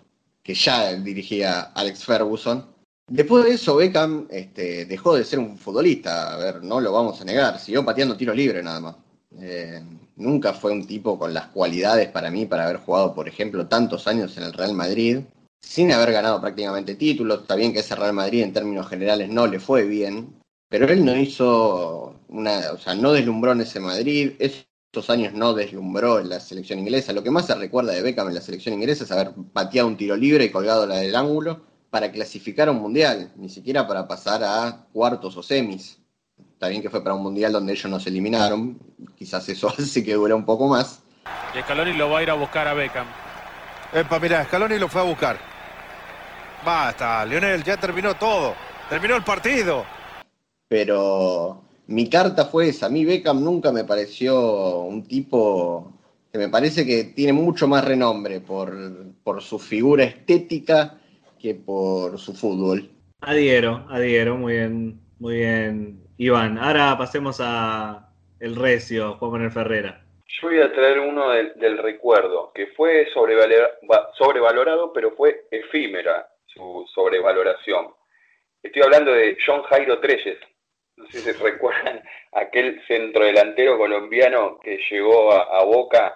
[SPEAKER 3] que ya dirigía Alex Ferguson. Después de eso, Beckham este, dejó de ser un futbolista, a ver, no lo vamos a negar, siguió pateando tiros libres nada más. Eh, nunca fue un tipo con las cualidades para mí para haber jugado, por ejemplo, tantos años en el Real Madrid, sin haber ganado prácticamente títulos. Está bien que ese Real Madrid en términos generales no le fue bien, pero él no hizo una, o sea, no deslumbró en ese Madrid. Esos años no deslumbró en la selección inglesa. Lo que más se recuerda de Beckham en la selección inglesa es haber pateado un tiro libre y colgado la del ángulo para clasificar a un mundial, ni siquiera para pasar a cuartos o semis. Está bien que fue para un mundial donde ellos nos eliminaron, quizás eso hace que dure un poco más.
[SPEAKER 12] Y Scaloni lo va a ir a buscar a Beckham.
[SPEAKER 8] Epa, mirá, Scaloni lo fue a buscar. Basta, Lionel, ya terminó todo. Terminó el partido.
[SPEAKER 3] Pero mi carta fue esa. A mí Beckham nunca me pareció un tipo que me parece que tiene mucho más renombre por, por su figura estética que por su fútbol.
[SPEAKER 2] Adhiero, adhiero, muy bien, muy bien, Iván. Ahora pasemos a el recio, Juan Manuel Ferrera.
[SPEAKER 4] Yo voy a traer uno del, del recuerdo, que fue sobrevalor- va- sobrevalorado, pero fue efímera su sobrevaloración. Estoy hablando de John Jairo Treyes. No sé si recuerdan aquel centrodelantero colombiano que llegó a, a Boca,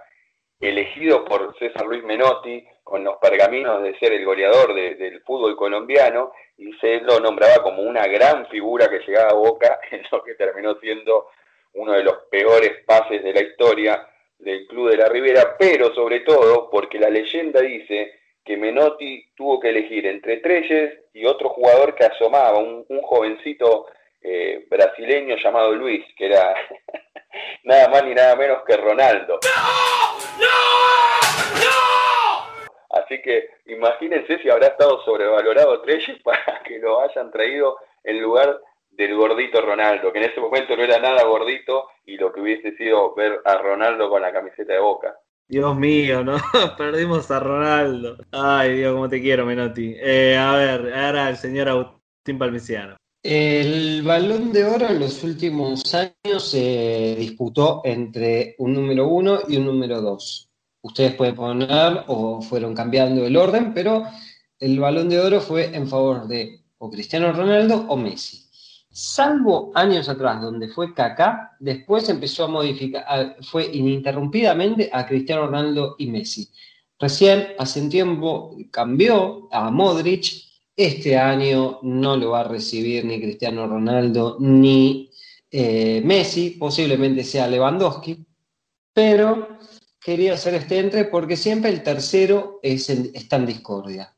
[SPEAKER 4] elegido por César Luis Menotti, con los pergaminos de ser el goleador de- del fútbol colombiano, y se lo nombraba como una gran figura que llegaba a Boca, en lo que terminó siendo uno de los peores pases de la historia del Club de la Ribera, pero sobre todo porque la leyenda dice que Menotti tuvo que elegir entre Treyes y otro jugador que asomaba, un, jovencito eh, brasileño llamado Luis, que era nada más ni nada menos que Ronaldo. Así que imagínense si habrá estado sobrevalorado Treyes para que lo hayan traído en lugar del gordito Ronaldo, que en ese momento no era nada gordito y lo que hubiese sido ver a Ronaldo con la camiseta de Boca.
[SPEAKER 2] Dios mío, ¿no? Perdimos a Ronaldo. Ay, Dios, cómo te quiero, Menotti. Eh, a ver, ahora el señor Agustín Palmiciano.
[SPEAKER 5] El balón de oro en los últimos años se disputó entre un número uno y un número dos. Ustedes pueden poner o fueron cambiando el orden, pero el balón de oro fue en favor de o Cristiano Ronaldo o Messi. Salvo años atrás, donde fue Kaká, después empezó a modificar, fue ininterrumpidamente a Cristiano Ronaldo y Messi. Recién, hace un tiempo, cambió a Modric. Este año no lo va a recibir ni Cristiano Ronaldo ni eh, Messi, posiblemente sea Lewandowski, pero quería hacer este entre porque siempre el tercero es en- está en discordia.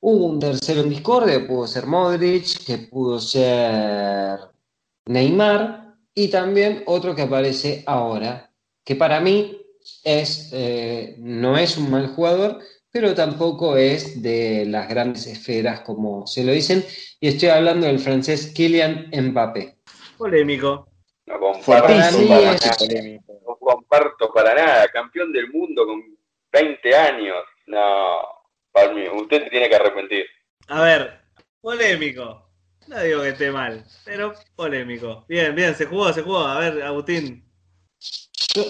[SPEAKER 5] Hubo un tercero en discordia, pudo ser Modric, que pudo ser Neymar, y también otro que aparece ahora, que para mí es, eh, no es un mal jugador, pero tampoco es de las grandes esferas como se lo dicen, y estoy hablando del francés Kylian Mbappé.
[SPEAKER 2] Polémico.
[SPEAKER 4] No para
[SPEAKER 5] es-
[SPEAKER 4] nada, no comparto para nada. Campeón del mundo con 20 años. No, Palmi, usted se tiene que arrepentir.
[SPEAKER 2] A ver, polémico. No digo que esté mal, pero polémico. Bien, bien, se jugó, se jugó. A ver, Agustín.
[SPEAKER 5] Yo,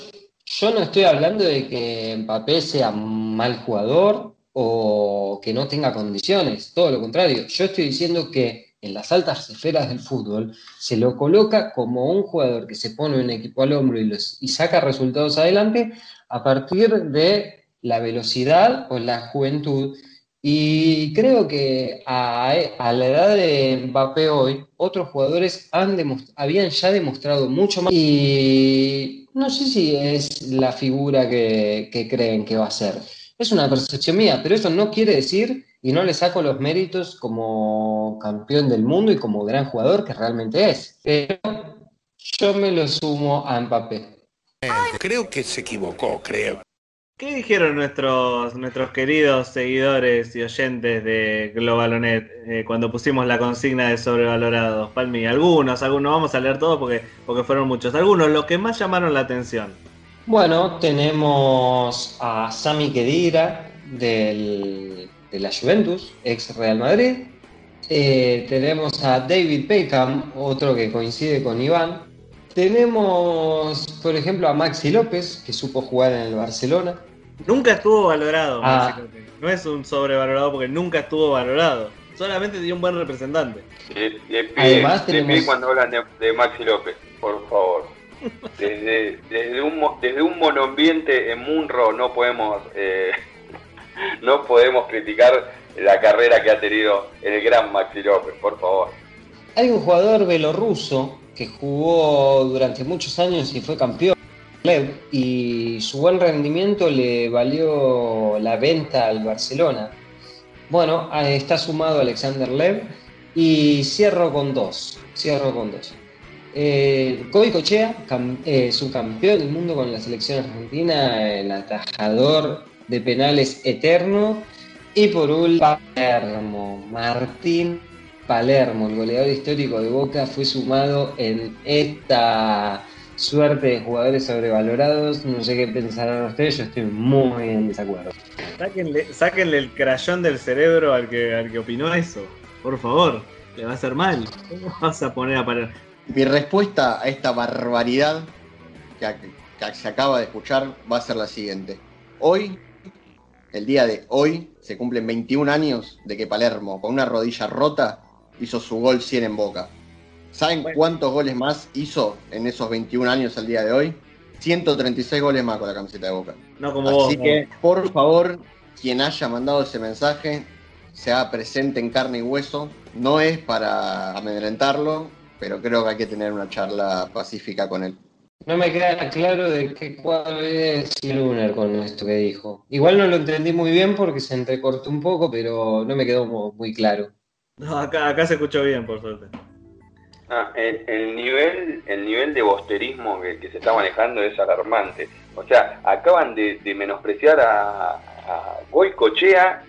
[SPEAKER 5] yo no estoy hablando de que Mbappé sea un mal jugador o que no tenga condiciones, todo lo contrario. Yo estoy diciendo que en las altas esferas del fútbol se lo coloca como un jugador que se pone un equipo al hombro y, saca resultados adelante a partir de la velocidad o la juventud. Y creo que a, la edad de Mbappé hoy, otros jugadores han habían ya demostrado mucho más. Y no sé si es la figura que, que creen que va a ser. Es una percepción mía, pero eso no quiere decir, y no le saco los méritos como campeón del mundo y como gran jugador que realmente es. Pero yo me lo sumo a Mbappé.
[SPEAKER 6] Creo que se equivocó, creo.
[SPEAKER 2] ¿Qué dijeron nuestros, nuestros queridos seguidores y oyentes de Globalonet eh, cuando pusimos la consigna de sobrevalorados? Palmi, algunos, algunos, vamos a leer todos porque, porque fueron muchos. Algunos, los que más llamaron la atención.
[SPEAKER 5] Bueno, tenemos a Sami Khedira del, de la Juventus, ex Real Madrid. Eh, tenemos a David Beckham, otro que coincide con Iván. Tenemos, por ejemplo, a Maxi López, que supo jugar en el Barcelona.
[SPEAKER 2] Nunca estuvo valorado,
[SPEAKER 5] Ah.
[SPEAKER 2] Maxi López. No es un sobrevalorado porque nunca estuvo valorado. Solamente dio un buen representante.
[SPEAKER 4] Le, le pide,
[SPEAKER 5] Además,
[SPEAKER 4] le
[SPEAKER 5] tenemos-
[SPEAKER 4] pide cuando hablan de, de Maxi López, por favor. Desde, desde, un, desde un monoambiente en Munro no podemos eh, no podemos criticar la carrera que ha tenido el gran Maxi López, por favor.
[SPEAKER 5] Hay un jugador belorruso que jugó durante muchos años y fue campeón, y su buen rendimiento le valió la venta al Barcelona. Bueno, ah, está sumado Alexander Lev y cierro con dos. Cierro con dos. Eh, Kobe Cochea, eh, subcampeón del mundo con la selección argentina, el atajador de penales eterno. Y por último, Palermo, Martín Palermo, el goleador histórico de Boca, fue sumado en esta suerte de jugadores sobrevalorados. No sé qué pensarán ustedes, yo estoy muy en desacuerdo.
[SPEAKER 2] Sáquenle, sáquenle el crayón del cerebro al que, al que opinó eso. Por favor, le va a hacer mal. ¿Cómo vas a poner a parar?
[SPEAKER 3] Mi respuesta a esta barbaridad que, que se acaba de escuchar va a ser la siguiente. Hoy, el día de hoy, se cumplen 21 años de que Palermo, con una rodilla rota, hizo su gol 100 en Boca. ¿Saben cuántos goles más hizo en esos 21 años al día de hoy? 136 goles más con la camiseta de Boca.
[SPEAKER 2] No como
[SPEAKER 3] Así
[SPEAKER 2] vos.
[SPEAKER 3] que, por favor, quien haya mandado ese mensaje, sea presente en carne y hueso. No es para amedrentarlo, pero creo que hay que tener una charla pacífica con él.
[SPEAKER 5] No me queda claro de qué cuadro es Lunar con esto que dijo. Igual no lo entendí muy bien porque se entrecortó un poco, pero no me quedó mu- muy claro.
[SPEAKER 2] No, acá, acá se escuchó bien, por suerte.
[SPEAKER 4] Ah, el, el nivel el nivel de bosterismo que, que se está manejando es alarmante. O sea, acaban de, de menospreciar a, a Goicochea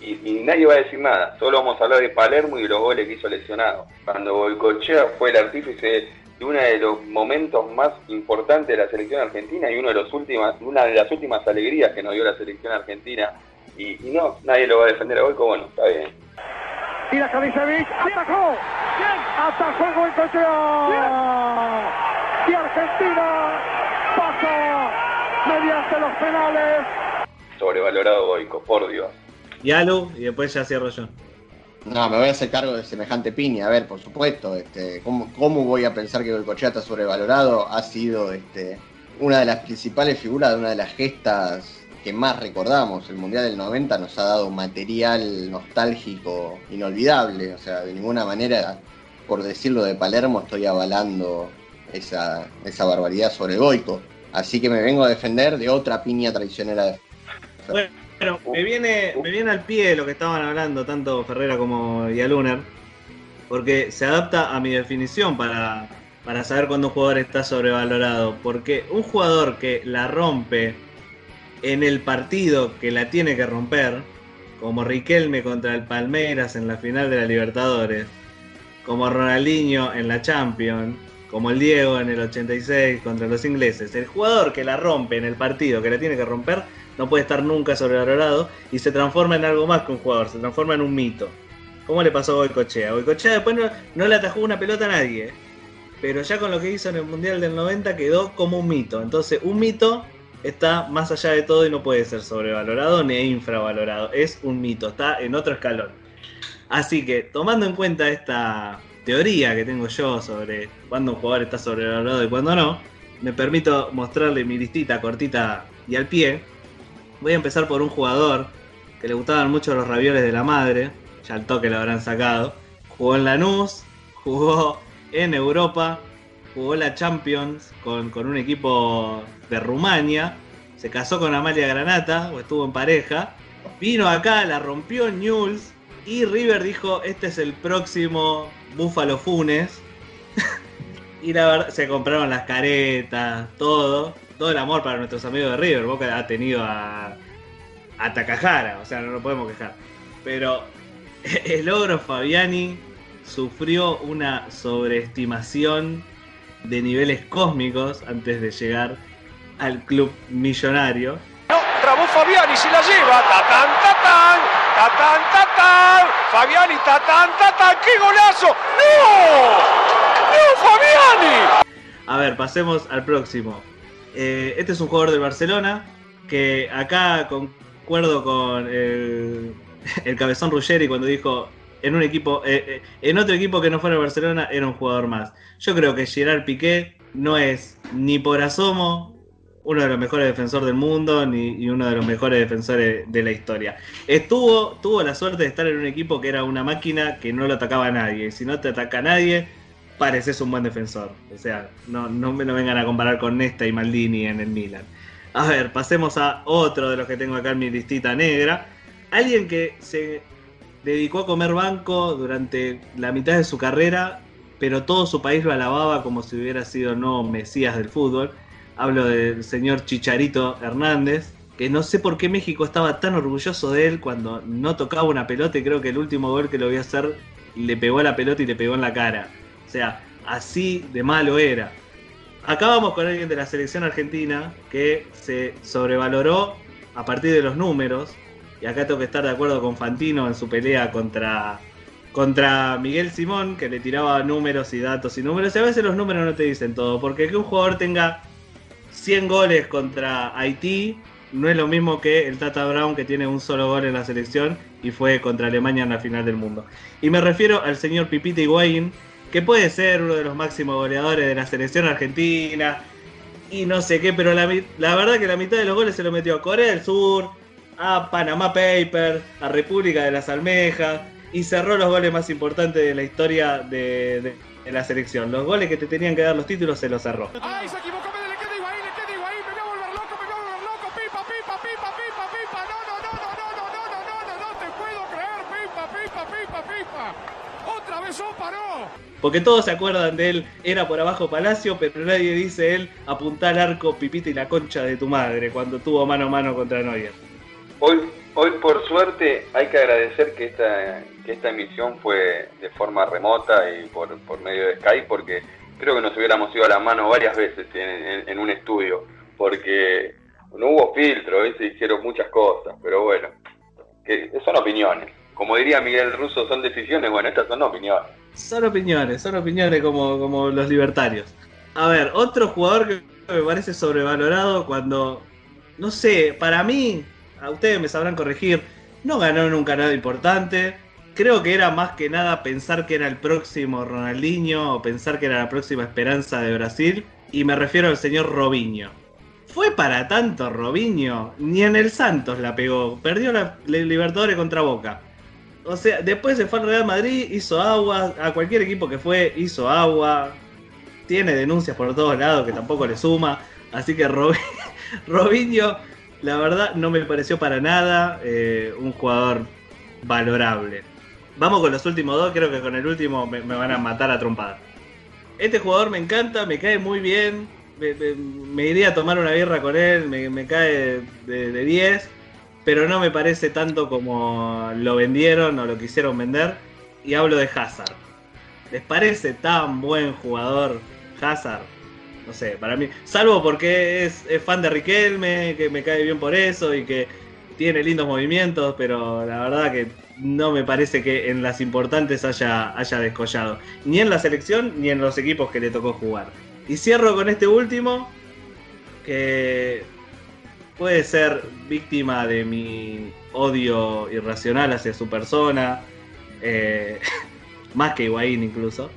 [SPEAKER 4] y, y nadie va a decir nada. Solo vamos a hablar de Palermo y de los goles que hizo lesionado. Cuando Goicochea fue el artífice de uno de los momentos más importantes de la selección argentina y uno de los últimas, una de las últimas alegrías que nos dio la selección argentina. Y, y no, nadie lo va a defender a Goico, bueno, está bien.
[SPEAKER 8] Tira Kalisevic, atacó. Atajó Goicoechea. Y Argentina pasa mediante los penales.
[SPEAKER 4] Sobrevalorado Goico, por Dios.
[SPEAKER 2] Y Alu, y después ya cierro yo.
[SPEAKER 3] No, me voy a hacer cargo de semejante piña. A ver, por supuesto, este, ¿cómo, voy a pensar que Goicoechea está sobrevalorado? Ha sido este, una de las principales figuras de una de las gestas que más recordamos. El Mundial del 90 nos ha dado material nostálgico inolvidable. O sea, de ninguna manera, por decirlo de Palermo, estoy avalando esa, barbaridad sobre Goico. Así que me vengo a defender de otra piña traicionera de
[SPEAKER 2] me viene, me viene al pie lo que estaban hablando tanto Ferrera como Yaluner, porque se adapta a mi definición para, para saber cuándo un jugador está sobrevalorado. Porque un jugador que la rompe en el partido que la tiene que romper, como Riquelme contra el Palmeiras en la final de la Libertadores, como Ronaldinho en la Champions, como el Diego en el 86 contra los ingleses, el jugador que la rompe en el partido que la tiene que romper no puede estar nunca sobrevalorado y se transforma en algo más que un jugador, se transforma en un mito. ¿Cómo le pasó a Goicochea? Goicochea después no, no le atajó una pelota a nadie, pero ya con lo que hizo en el Mundial del 90 quedó como un mito. Entonces, un mito está más allá de todo y no puede ser sobrevalorado ni infravalorado. Es un mito, está en otro escalón. Así que, tomando en cuenta esta teoría que tengo yo sobre cuándo un jugador está sobrevalorado y cuándo no, me permito mostrarle mi listita cortita y al pie. Voy a empezar por un jugador que le gustaban mucho los ravioles de la madre, ya al toque lo habrán sacado. Jugó en Lanús, jugó en Europa, jugó la Champions con, con un equipo de Rumania, se casó con Amalia Granata, o estuvo en pareja, vino acá, la rompió en Newell's y River dijo, este es el próximo Búfalo Funes. y la verdad, se compraron las caretas, todo. Todo el amor para nuestros amigos de River. Boca ha tenido a, a Takahara, o sea, no lo podemos quejar. Pero el ogro Fabiani sufrió una sobreestimación de niveles cósmicos antes de llegar al club millonario.
[SPEAKER 8] No, trabó Fabiani, se la lleva. Tatán, tatán, tatán, tatán. Fabiani, tatán, tatán. ¡Qué golazo! ¡No! ¡No, Fabiani!
[SPEAKER 2] A ver, pasemos al próximo. Eh, este es un jugador del Barcelona que acá concuerdo con el, cabezón Ruggeri cuando dijo en un equipo, eh, eh, en otro equipo que no fuera el Barcelona era un jugador más. Yo creo que Gerard Piqué no es ni por asomo uno de los mejores defensores del mundo ni, uno de los mejores defensores de la historia. Estuvo, tuvo la suerte de estar en un equipo que era una máquina que no lo atacaba a nadie. Si no te ataca nadie, pareces un buen defensor. O sea, no, no me lo vengan a comparar con Nesta y Maldini en el Milan. A ver, pasemos a otro de los que tengo acá en mi listita negra. Alguien que se dedicó a comer banco durante la mitad de su carrera, pero todo su país lo alababa como si hubiera sido no Mesías del fútbol. Hablo del señor Chicharito Hernández, que no sé por qué México estaba tan orgulloso de él cuando no tocaba una pelota y creo que el último gol que lo vio hacer le pegó a la pelota y le pegó en la cara. Sea, así de malo era. Acá vamos con alguien de la selección argentina que se sobrevaloró a partir de los números. Y acá tengo que estar de acuerdo con Fantino en su pelea contra, contra Miguel Simón, que le tiraba números y datos y números. Y a veces los números no te dicen todo. Porque que un jugador tenga 100 goles contra Haití no es lo mismo que el Tata Brown que tiene un solo gol en la selección y fue contra Alemania en la final del mundo. Y me refiero al señor Pipita Higuaín, que puede ser uno de los máximos goleadores de la selección argentina y no sé qué, pero la, la verdad que la mitad de los goles se lo metió a Corea del Sur, a Panama Paper, a República de las Almejas y cerró los goles más importantes de la historia de, de- de la selección. Los goles que te tenían que dar los títulos se los cerró.
[SPEAKER 8] ¡Ay, se
[SPEAKER 2] Porque todos se acuerdan de él, era por abajo Palacio, pero nadie dice él apuntar al arco, pipita y la concha de tu madre cuando tuvo mano a mano contra Neuer.
[SPEAKER 4] Hoy, hoy por suerte hay que agradecer que esta, que esta emisión fue de forma remota y por, por medio de Skype porque creo que nos hubiéramos ido a la mano varias veces en, un estudio porque no hubo filtro, ¿ves? se hicieron muchas cosas, pero bueno, que son opiniones. Como diría Miguel Russo, son decisiones, bueno, estas son opiniones.
[SPEAKER 2] Son opiniones, son opiniones como, como los libertarios. A ver, otro jugador que me parece sobrevalorado cuando, no sé, para mí, a ustedes me sabrán corregir, no ganó nunca nada importante. Creo que era más que nada pensar que era el próximo Ronaldinho o pensar que era la próxima esperanza de Brasil. Y me refiero al señor Robinho. ¿Fue para tanto Robinho? Ni en el Santos la pegó. Perdió la Libertadores contra Boca. O sea, después se fue al Real Madrid, hizo agua, a cualquier equipo que fue, hizo agua. Tiene denuncias por todos lados que tampoco le suma. Así que Robi- Robinho, la verdad, no me pareció para nada eh, un jugador valorable. Vamos con los últimos dos, creo que con el último me, van a matar a trompada. Este jugador me encanta, me cae muy bien. Me, me- iría a tomar una birra con él, me, me cae de de 10 pero no me parece tanto como lo vendieron o lo quisieron vender. Y hablo de Hazard. ¿Les parece tan buen jugador Hazard? No sé, para mí, salvo porque es, fan de Riquelme, que me cae bien por eso y que tiene lindos movimientos, pero la verdad que no me parece que en las importantes haya, haya descollado. Ni en la selección ni en los equipos que le tocó jugar. Y cierro con este último, que puede ser víctima de mi odio irracional hacia su persona, eh, más que Higuaín incluso.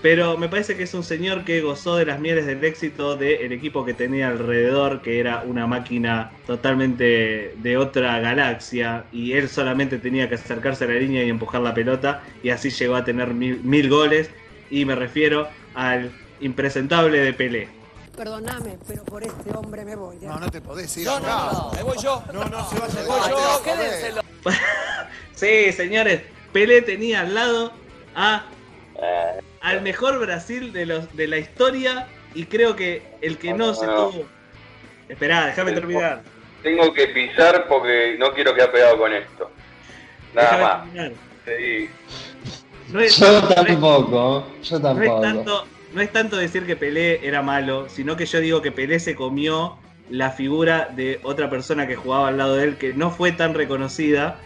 [SPEAKER 2] Pero me parece que es un señor que gozó de las mieles del éxito del equipo que tenía alrededor, que era una máquina totalmente de otra galaxia, y él solamente tenía que acercarse a la línea y empujar la pelota, y así llegó a tener mil, mil goles, y me refiero al impresentable de Pelé.
[SPEAKER 13] Perdóname, pero por este hombre me voy.
[SPEAKER 14] No, no te podés ir
[SPEAKER 13] No, no, no, me voy yo.
[SPEAKER 14] No, no, se vaya
[SPEAKER 13] Me voy
[SPEAKER 14] de
[SPEAKER 13] yo, quédenselo.
[SPEAKER 2] Sí, señores, Pelé tenía al lado a al mejor Brasil de los de la historia y creo que el que no se
[SPEAKER 4] No.
[SPEAKER 2] tuvo Esperá, déjame terminar.
[SPEAKER 4] Tengo que pisar porque no quiero quedar pegado con esto. Nada
[SPEAKER 2] Déjame
[SPEAKER 4] más.
[SPEAKER 2] terminar.
[SPEAKER 4] Sí.
[SPEAKER 2] No es,
[SPEAKER 5] Yo
[SPEAKER 2] no es-
[SPEAKER 5] tampoco, yo
[SPEAKER 2] no es
[SPEAKER 5] tampoco.
[SPEAKER 2] tanto, no es tanto decir que Pelé era malo, sino que yo digo que Pelé se comió la figura de otra persona que jugaba al lado de él que no fue tan reconocida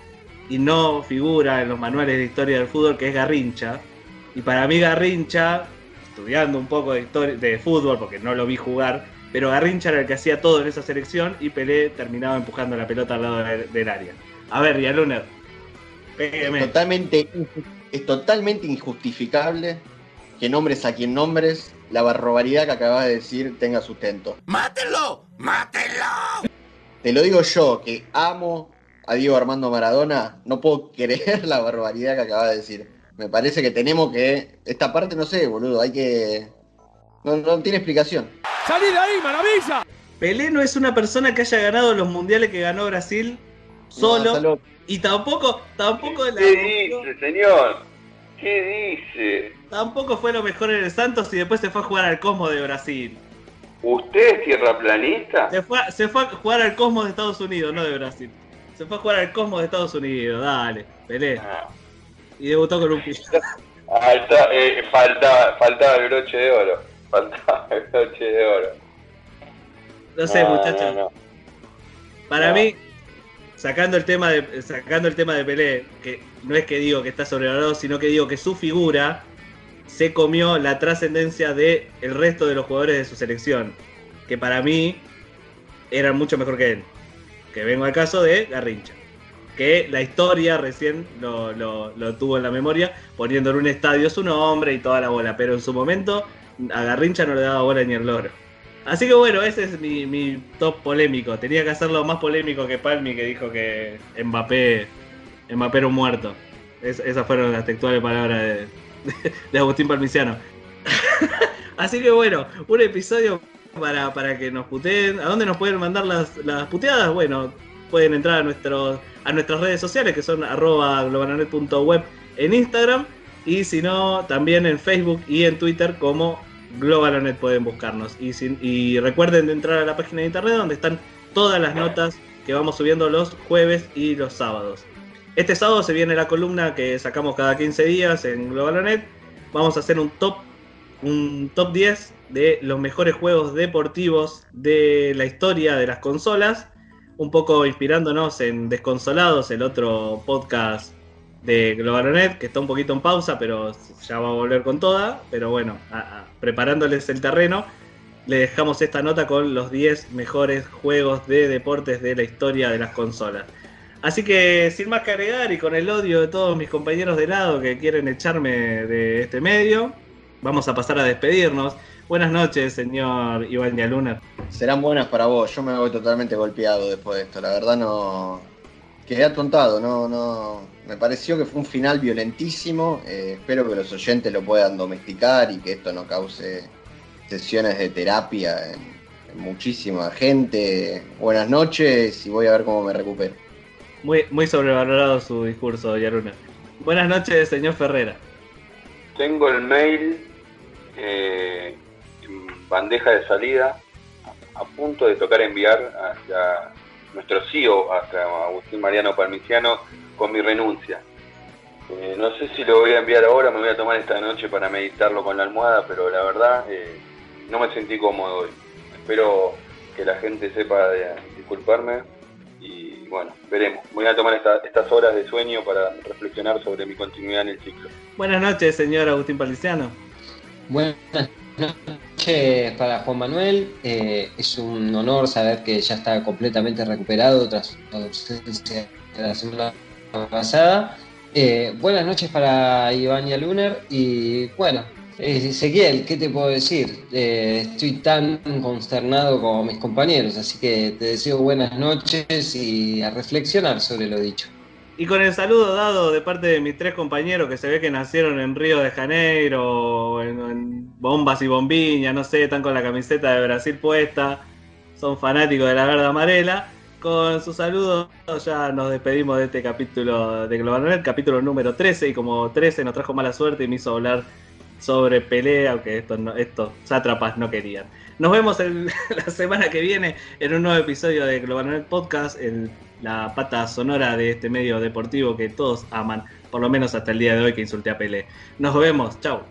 [SPEAKER 2] y no figura en los manuales de historia del fútbol, que es Garrincha. Y para mí Garrincha, estudiando un poco de, historia, de fútbol, porque no lo vi jugar, pero Garrincha era el que hacía todo en esa selección y Pelé terminaba empujando la pelota al lado del, del área. A ver, Yaluner, pégueme.
[SPEAKER 3] Totalmente, es totalmente injustificable que nombres a quien nombres, la barbaridad que acabas de decir tenga sustento.
[SPEAKER 9] ¡Mátelo! ¡Mátelo!
[SPEAKER 3] Te lo digo yo, que amo a Diego Armando Maradona, no puedo creer la barbaridad que acabas de decir. Me parece que tenemos que. Esta parte no sé, boludo, hay que. No, no tiene explicación.
[SPEAKER 8] ¡Salí de ahí, maravilla!
[SPEAKER 2] Pelé no es una persona que haya ganado los mundiales que ganó Brasil solo y tampoco tampoco la
[SPEAKER 4] ¿Qué dice, señor? ¿Qué dice?
[SPEAKER 2] tampoco fue lo mejor en el Santos y después se fue a jugar al Cosmos de Brasil.
[SPEAKER 4] ¿Usted es tierraplanista?
[SPEAKER 2] Se fue, a- se fue a jugar al Cosmos de Estados Unidos, no de Brasil. Se fue a jugar al Cosmos de Estados Unidos, dale, Pelé.
[SPEAKER 4] Ah,
[SPEAKER 2] Y debutó con un
[SPEAKER 4] alta- eh, faltaba, faltaba el broche de oro. Faltaba el broche de oro.
[SPEAKER 2] No sé,
[SPEAKER 4] No,
[SPEAKER 2] muchachos.
[SPEAKER 4] no, no.
[SPEAKER 2] Para mí, sacando el tema de sacando el tema de Pelé, que no es que digo que está sobrevalorado, sino que digo que su figura se comió la trascendencia de el resto de los jugadores de su selección, que para mí eran mucho mejor que él. Que vengo al caso de Garrincha, que la historia recién lo, lo- tuvo en la memoria, poniendo en un estadio su nombre y toda la bola, pero en su momento a Garrincha no le daba bola ni el loro. Así que bueno, ese es mi, top polémico. Tenía que hacerlo más polémico que Palmi, que dijo que Mbappé, Mbappé era un muerto. Es- esas fueron las textuales palabras de, Agustín Palmiciano. Así que bueno, un episodio para, para que nos puteen. ¿A dónde nos pueden mandar las, las puteadas? Bueno, pueden entrar a, nuestros, a nuestras redes sociales que son arroba globalonet.web en Instagram. Y si no, también en Facebook y en Twitter como Globalonet pueden buscarnos. Y, recuerden de entrar a la página de internet donde están todas las notas que vamos subiendo los jueves y los sábados. Este sábado se viene la columna que sacamos cada 15 días en Globalonet. Vamos a hacer un top, un top 10 de los mejores juegos deportivos de la historia de las consolas. Un poco inspirándonos en Desconsolados, el otro podcast de Globalonet, que está un poquito en pausa, pero ya va a volver con toda. Pero bueno, preparándoles el terreno, le dejamos esta nota con los 10 mejores juegos de deportes de la historia de las consolas. Así que sin más que agregar y con el odio de todos mis compañeros de lado que quieren echarme de este medio, vamos a pasar a despedirnos. Buenas noches, señor Iván Yalunar.
[SPEAKER 3] Serán buenas para vos, yo me voy totalmente golpeado después de esto, la verdad no... Quedé atontado, no, no... Me pareció que fue un final violentísimo, eh, espero que los oyentes lo puedan domesticar y que esto no cause sesiones de terapia en, en muchísima gente. Buenas noches y voy a ver cómo me recupero.
[SPEAKER 2] Muy, muy sobrevalorado su discurso, Yalunar. Buenas noches, señor Ferrera.
[SPEAKER 4] Tengo el mail eh, en bandeja de salida, a, a punto de tocar enviar hacia nuestro CEO, hacia Agustín Mariano Palmiciano, con mi renuncia. Eh, no sé si lo voy a enviar ahora, me voy a tomar esta noche para meditarlo con la almohada, pero la verdad eh, no me sentí cómodo hoy. Espero que la gente sepa de- disculparme y bueno, veremos. Voy a tomar esta- estas horas de sueño para reflexionar sobre mi continuidad en el ciclo.
[SPEAKER 2] Buenas noches, señor Agustín Paliciano.
[SPEAKER 5] Buenas noches para Juan Manuel. Eh, es un honor saber que ya está completamente recuperado tras su ausencia de la semana pasada. Eh, buenas noches para Iván y Lunar. Y bueno, eh, Ezequiel, ¿qué te puedo decir? Eh, estoy tan consternado como mis compañeros, así que te deseo buenas noches y a reflexionar sobre lo dicho.
[SPEAKER 2] Y con el saludo dado de parte de mis tres compañeros que se ve que nacieron en Río de Janeiro, en, en Bombas y Bombiña, no sé, están con la camiseta de Brasil puesta, son fanáticos de la verde amarela. Con su saludo ya nos despedimos de este capítulo de Global Net, capítulo número 13, y como 13 nos trajo mala suerte y me hizo hablar sobre pelea, aunque estos, estos sátrapas no querían. Nos vemos la semana que viene en un nuevo episodio de Global Podcast, el- la pata sonora de este medio deportivo que todos aman, por lo menos hasta el día de hoy que insulté a Pelé. Nos vemos, chao.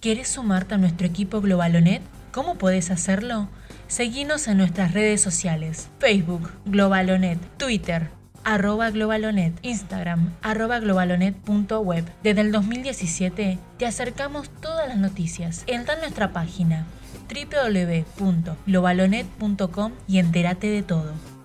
[SPEAKER 1] ¿Quieres sumarte a nuestro equipo Globalonet? ¿Cómo puedes hacerlo? Seguinos en nuestras redes sociales, Facebook, Globalonet, Twitter, arroba Globalonet, Instagram, arroba globalonet.web. Desde el 2017 te acercamos todas las noticias. Entra en nuestra página www.globalonet.com y entérate de todo.